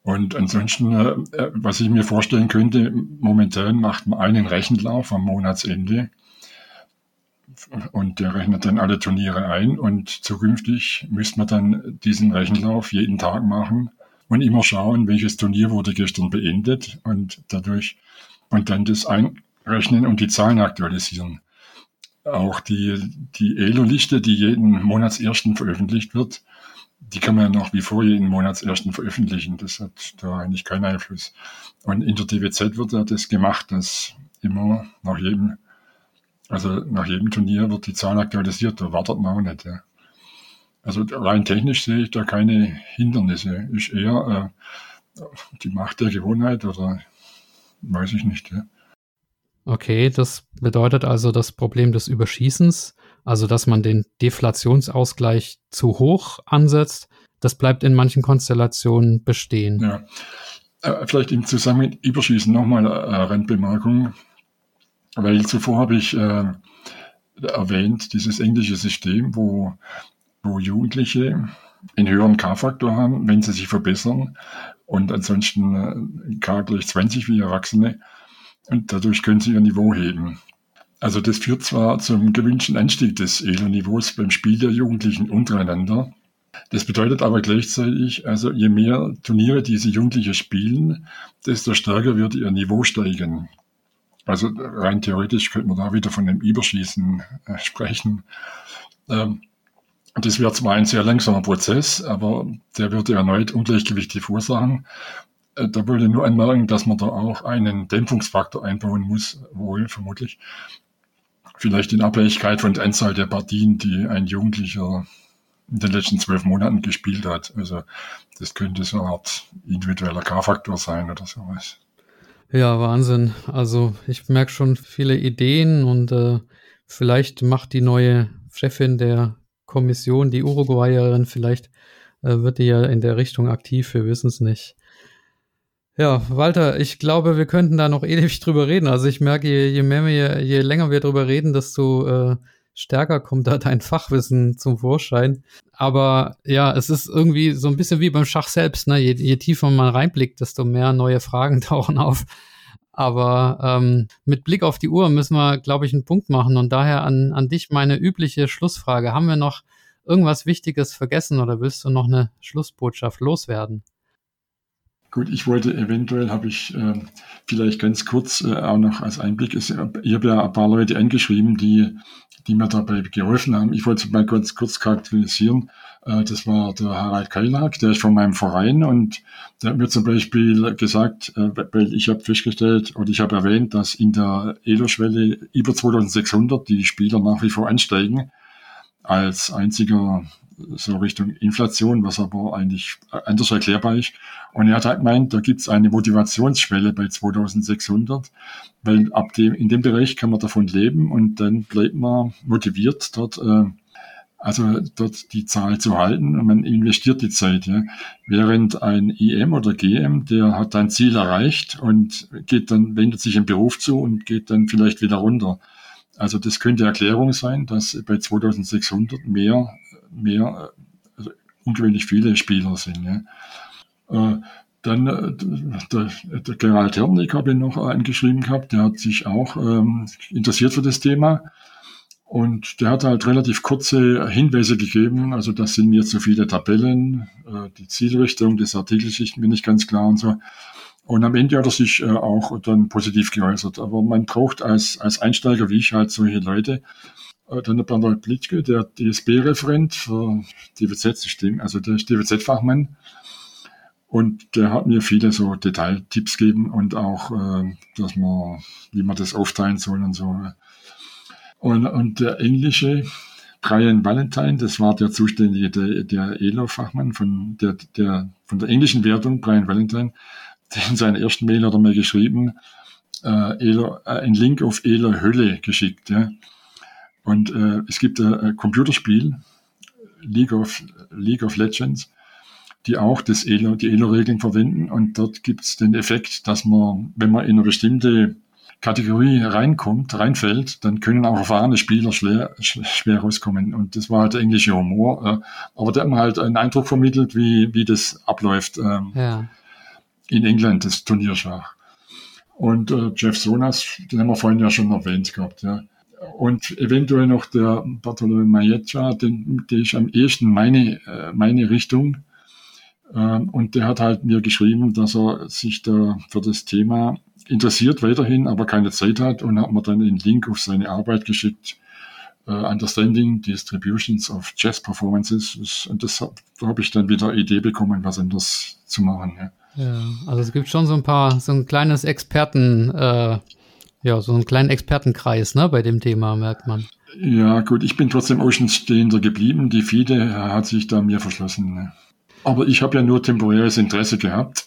und ansonsten, äh, was ich mir vorstellen könnte, momentan macht man einen Rechenlauf am Monatsende, und der rechnet dann alle Turniere ein und zukünftig müsste man dann diesen Rechenlauf jeden Tag machen und immer schauen, welches Turnier wurde gestern beendet und dadurch und dann das einrechnen und die Zahlen aktualisieren. Auch die, die ELO-Liste, die jeden Monatsersten veröffentlicht wird, die kann man ja nach wie vor jeden Monatsersten veröffentlichen. Das hat da eigentlich keinen Einfluss. Und in der DWZ wird ja das gemacht, dass immer nach jedem, also nach jedem Turnier wird die Zahl aktualisiert, da wartet man auch nicht. Ja. Also rein technisch sehe ich da keine Hindernisse. Ist eher äh, die Macht der Gewohnheit oder weiß ich nicht. Ja. Okay, das bedeutet also das Problem des Überschießens, also dass man den Deflationsausgleich zu hoch ansetzt, das bleibt in manchen Konstellationen bestehen. Ja. Äh, vielleicht im Zusammenhang mit Überschießen nochmal eine Randbemerkung, weil zuvor habe ich äh, erwähnt, dieses englische System, wo wo Jugendliche einen höheren K-Faktor haben, wenn sie sich verbessern und ansonsten äh, K gleich 20 wie Erwachsene und dadurch können sie ihr Niveau heben. Also das führt zwar zum gewünschten Anstieg des Elo-Niveaus beim Spiel der Jugendlichen untereinander. Das bedeutet aber gleichzeitig, also je mehr Turniere diese Jugendliche spielen, desto stärker wird ihr Niveau steigen. Also rein theoretisch könnte man da wieder von einem Überschießen äh, sprechen. Ähm, das wäre zwar ein sehr langsamer Prozess, aber der würde erneut Ungleichgewichte verursachen. Äh, da wollte ich nur anmerken, dass man da auch einen Dämpfungsfaktor einbauen muss, wohl vermutlich. Vielleicht in Abhängigkeit von der Anzahl der Partien, die ein Jugendlicher in den letzten zwölf Monaten gespielt hat. Also das könnte so eine Art individueller K-Faktor sein oder sowas. Ja, Wahnsinn. Also ich merke schon viele Ideen und äh, vielleicht macht die neue Chefin der Kommission, die Uruguayerin, vielleicht äh, wird die ja in der Richtung aktiv, wir wissen es nicht. Ja, Walter, ich glaube, wir könnten da noch ewig drüber reden. Also ich merke, je, je mehr wir, je länger wir drüber reden, desto äh, stärker kommt da dein Fachwissen zum Vorschein. Aber ja, es ist irgendwie so ein bisschen wie beim Schach selbst, ne? Je, je tiefer man reinblickt, desto mehr neue Fragen tauchen auf. Aber ähm, mit Blick auf die Uhr müssen wir, glaube ich, einen Punkt machen. Und daher an, an dich meine übliche Schlussfrage. Haben wir noch irgendwas Wichtiges vergessen oder willst du noch eine Schlussbotschaft loswerden? Gut, ich wollte eventuell, habe ich äh, vielleicht ganz kurz äh, auch noch als Einblick, ist, ich habe ja ein paar Leute angeschrieben, die, die mir dabei geholfen haben. Ich wollte mal ganz kurz charakterisieren. Äh, das war der Harald Keilak, der ist von meinem Verein und der hat mir zum Beispiel gesagt, äh, weil ich habe festgestellt oder ich habe erwähnt, dass in der Elo-Schwelle über 2600 die Spieler nach wie vor ansteigen als einziger so Richtung Inflation, was aber eigentlich anders erklärbar ist. Und er hat halt gemeint, da gibt es eine Motivationsschwelle bei 2600, weil ab dem, in dem Bereich kann man davon leben und dann bleibt man motiviert dort, äh, also dort die Zahl zu halten und man investiert die Zeit. Ja. Während ein IM oder GM, der hat ein Ziel erreicht und geht dann, wendet sich im Beruf zu und geht dann vielleicht wieder runter. Also das könnte Erklärung sein, dass bei 2600 mehr mehr, also ungewöhnlich viele Spieler sind. Ja. Äh, dann äh, der, der Gerald Herrnick habe ich noch angeschrieben gehabt, der hat sich auch ähm, interessiert für das Thema. Und der hat halt relativ kurze Hinweise gegeben. Also das sind mir zu viele Tabellen, äh, die Zielrichtung des Artikels ist mir nicht ganz klar und so. Und am Ende hat er sich äh, auch dann positiv geäußert. Aber man braucht als, als Einsteiger wie ich halt solche Leute, äh, dann der Bernhard Blitzke, der DSB-Referent für DWZ-System, also der DWZ-Fachmann. Und der hat mir viele so Detailtipps gegeben und auch, äh, dass man, wie man das aufteilen soll und so. Und, und der englische Brian Valentine, das war der Zuständige, der, der ELO-Fachmann von der, der, von der englischen Wertung, Brian Valentine, der in seiner ersten Mail hat er mir geschrieben, äh, Elo, äh, ein Link auf Elo Hölle geschickt. Ja. Und äh, es gibt ein Computerspiel, League of, League of Legends, die auch das ELO, die ELO-Regeln verwenden. Und dort gibt es den Effekt, dass man, wenn man in eine bestimmte Kategorie reinkommt, reinfällt, dann können auch erfahrene Spieler schwer, schwer rauskommen. Und das war halt der englische Humor. Äh, aber der hat mir halt einen Eindruck vermittelt, wie, wie das abläuft ähm, ja. in England, das Turnierschach. Und äh, Jeff Sonas, den haben wir vorhin ja schon erwähnt gehabt, ja und eventuell noch der Bartolome Maiecha, den, der ist am ehesten meine, äh, meine Richtung. Ähm, und der hat halt mir geschrieben, dass er sich da für das Thema interessiert weiterhin, aber keine Zeit hat und hat mir dann den Link auf seine Arbeit geschickt. Uh, Understanding Distributions of Jazz Performances. Und das, da habe ich dann wieder Idee bekommen, was anders zu machen. Ja. ja. also es gibt schon so ein paar, so ein kleines Experten, äh, ja, so einen kleinen Expertenkreis, ne, bei dem Thema, merkt man. Ja, gut, ich bin trotzdem Oceanstehender geblieben. Die FIDE hat sich da mir verschlossen. Ne. Aber ich habe ja nur temporäres Interesse gehabt.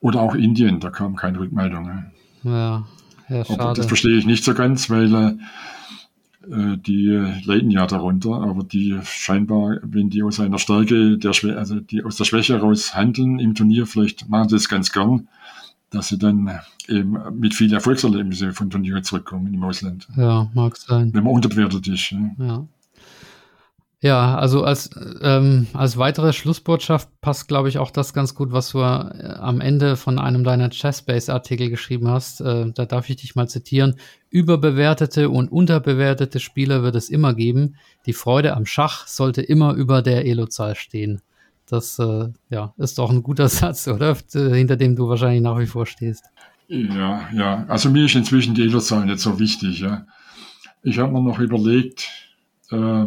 Oder auch Indien, da kam keine Rückmeldung. Ne. Ja, ja, schade. Aber das verstehe ich nicht so ganz, weil äh, die leiden ja darunter, aber die scheinbar, wenn die aus einer Stärke, der Schwä also die aus der Schwäche heraus handeln im Turnier, vielleicht machen sie das ganz gern, dass sie dann eben mit viel Erfolgserlebnisse von Turnieren zurückkommen im Ausland. Ja, mag sein. Wenn man unterbewertet ist. Ja. ja. Ja, also als, ähm, als weitere Schlussbotschaft passt, glaube ich, auch das ganz gut, was du äh, am Ende von einem deiner Chessbase-Artikel geschrieben hast. Äh, da darf ich dich mal zitieren. Überbewertete und unterbewertete Spieler wird es immer geben. Die Freude am Schach sollte immer über der Elo-Zahl stehen. Das äh, ja, ist doch ein guter Satz, oder? Hinter dem du wahrscheinlich nach wie vor stehst. Ja, ja. Also mir ist inzwischen die Elo-Zahl nicht so wichtig. Ja. Ich habe mir noch überlegt, äh,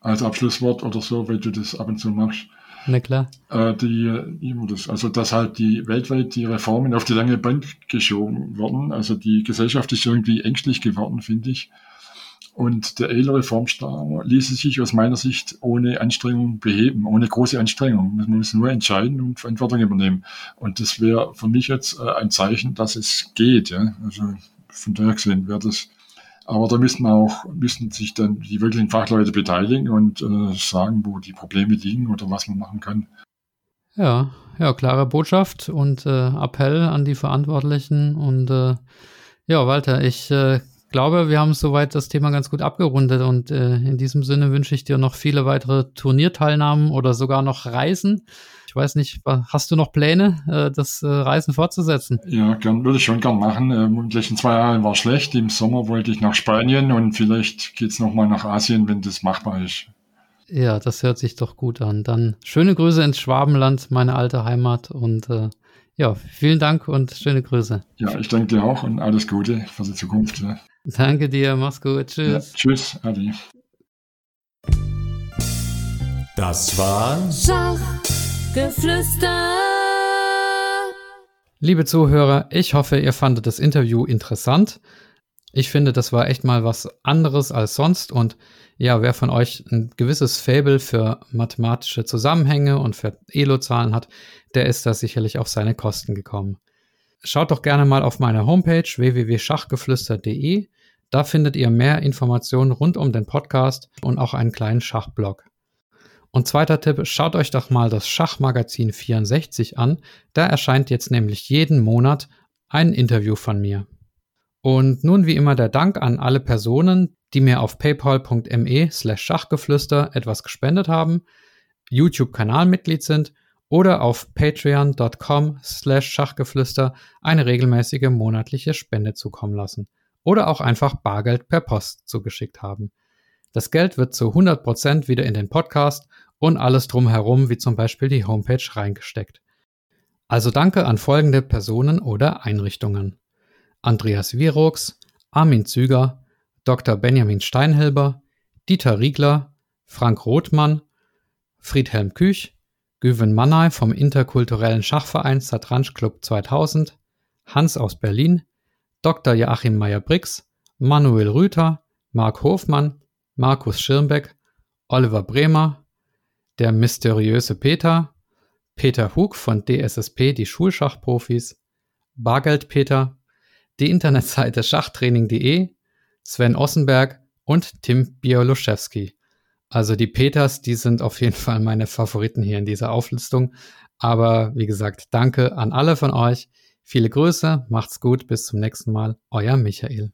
als Abschlusswort oder so, wenn du das ab und zu machst. Na klar. Äh, die, das, also dass halt die weltweit die Reformen auf die lange Bank geschoben wurden. Also die Gesellschaft ist irgendwie ängstlich geworden, finde ich. Und der ELO-Reformstar ließe sich aus meiner Sicht ohne Anstrengung beheben, ohne große Anstrengung. Man muss nur entscheiden und Verantwortung übernehmen. Und das wäre für mich jetzt äh, ein Zeichen, dass es geht. Ja? Also von daher gesehen wäre das aber da müssen auch, müssen sich dann die wirklichen Fachleute beteiligen und äh, sagen, wo die Probleme liegen oder was man machen kann. Ja, ja, klare Botschaft und äh, Appell an die Verantwortlichen. Und äh, ja, Walter, ich äh, glaube, wir haben soweit das Thema ganz gut abgerundet und äh, in diesem Sinne wünsche ich dir noch viele weitere Turnierteilnahmen oder sogar noch Reisen. Ich weiß nicht, hast du noch Pläne, äh, das äh, Reisen fortzusetzen? Ja, gern, würde ich schon gern machen. Ähm, die letzten zwei Jahre war schlecht. Im Sommer wollte ich nach Spanien und vielleicht geht es nochmal nach Asien, wenn das machbar ist. Ja, das hört sich doch gut an. Dann schöne Grüße ins Schwabenland, meine alte Heimat. Und äh, ja, vielen Dank und schöne Grüße. Ja, ich danke dir auch und alles Gute für die Zukunft. Ja. Danke dir, mach's gut. Tschüss. Ja, tschüss, Adi. Das war Geflüster. Liebe Zuhörer, ich hoffe, ihr fandet das Interview interessant. Ich finde, das war echt mal was anderes als sonst und ja, wer von euch ein gewisses Fable für mathematische Zusammenhänge und für Elo-Zahlen hat, der ist da sicherlich auf seine Kosten gekommen. Schaut doch gerne mal auf meine Homepage www.schachgeflüster.de. Da findet ihr mehr Informationen rund um den Podcast und auch einen kleinen Schachblog. Und zweiter Tipp, schaut euch doch mal das Schachmagazin 64 an. Da erscheint jetzt nämlich jeden Monat ein Interview von mir. Und nun wie immer der Dank an alle Personen, die mir auf paypal.me slash Schachgeflüster etwas gespendet haben, YouTube-Kanalmitglied sind oder auf patreon.com slash Schachgeflüster eine regelmäßige monatliche Spende zukommen lassen oder auch einfach Bargeld per Post zugeschickt haben. Das Geld wird zu 100% wieder in den Podcast und alles drumherum, wie zum Beispiel die Homepage, reingesteckt. Also danke an folgende Personen oder Einrichtungen. Andreas Wirox, Armin Züger, Dr. Benjamin Steinhilber, Dieter Riegler, Frank Rothmann, Friedhelm Küch, Güven Mannay vom interkulturellen Schachverein Satranj Club 2000, Hans aus Berlin, Dr. Joachim Meyer-Brix, Manuel Rüther, Marc Hofmann, Markus Schirmbeck, Oliver Bremer, der mysteriöse Peter, Peter Hug von DSSP, die Schulschachprofis, Bargeld Peter, die Internetseite schachtraining.de, Sven Ossenberg und Tim Bioluszewski. Also die Peters, die sind auf jeden Fall meine Favoriten hier in dieser Auflistung. Aber wie gesagt, danke an alle von euch. Viele Grüße, macht's gut, bis zum nächsten Mal. Euer Michael.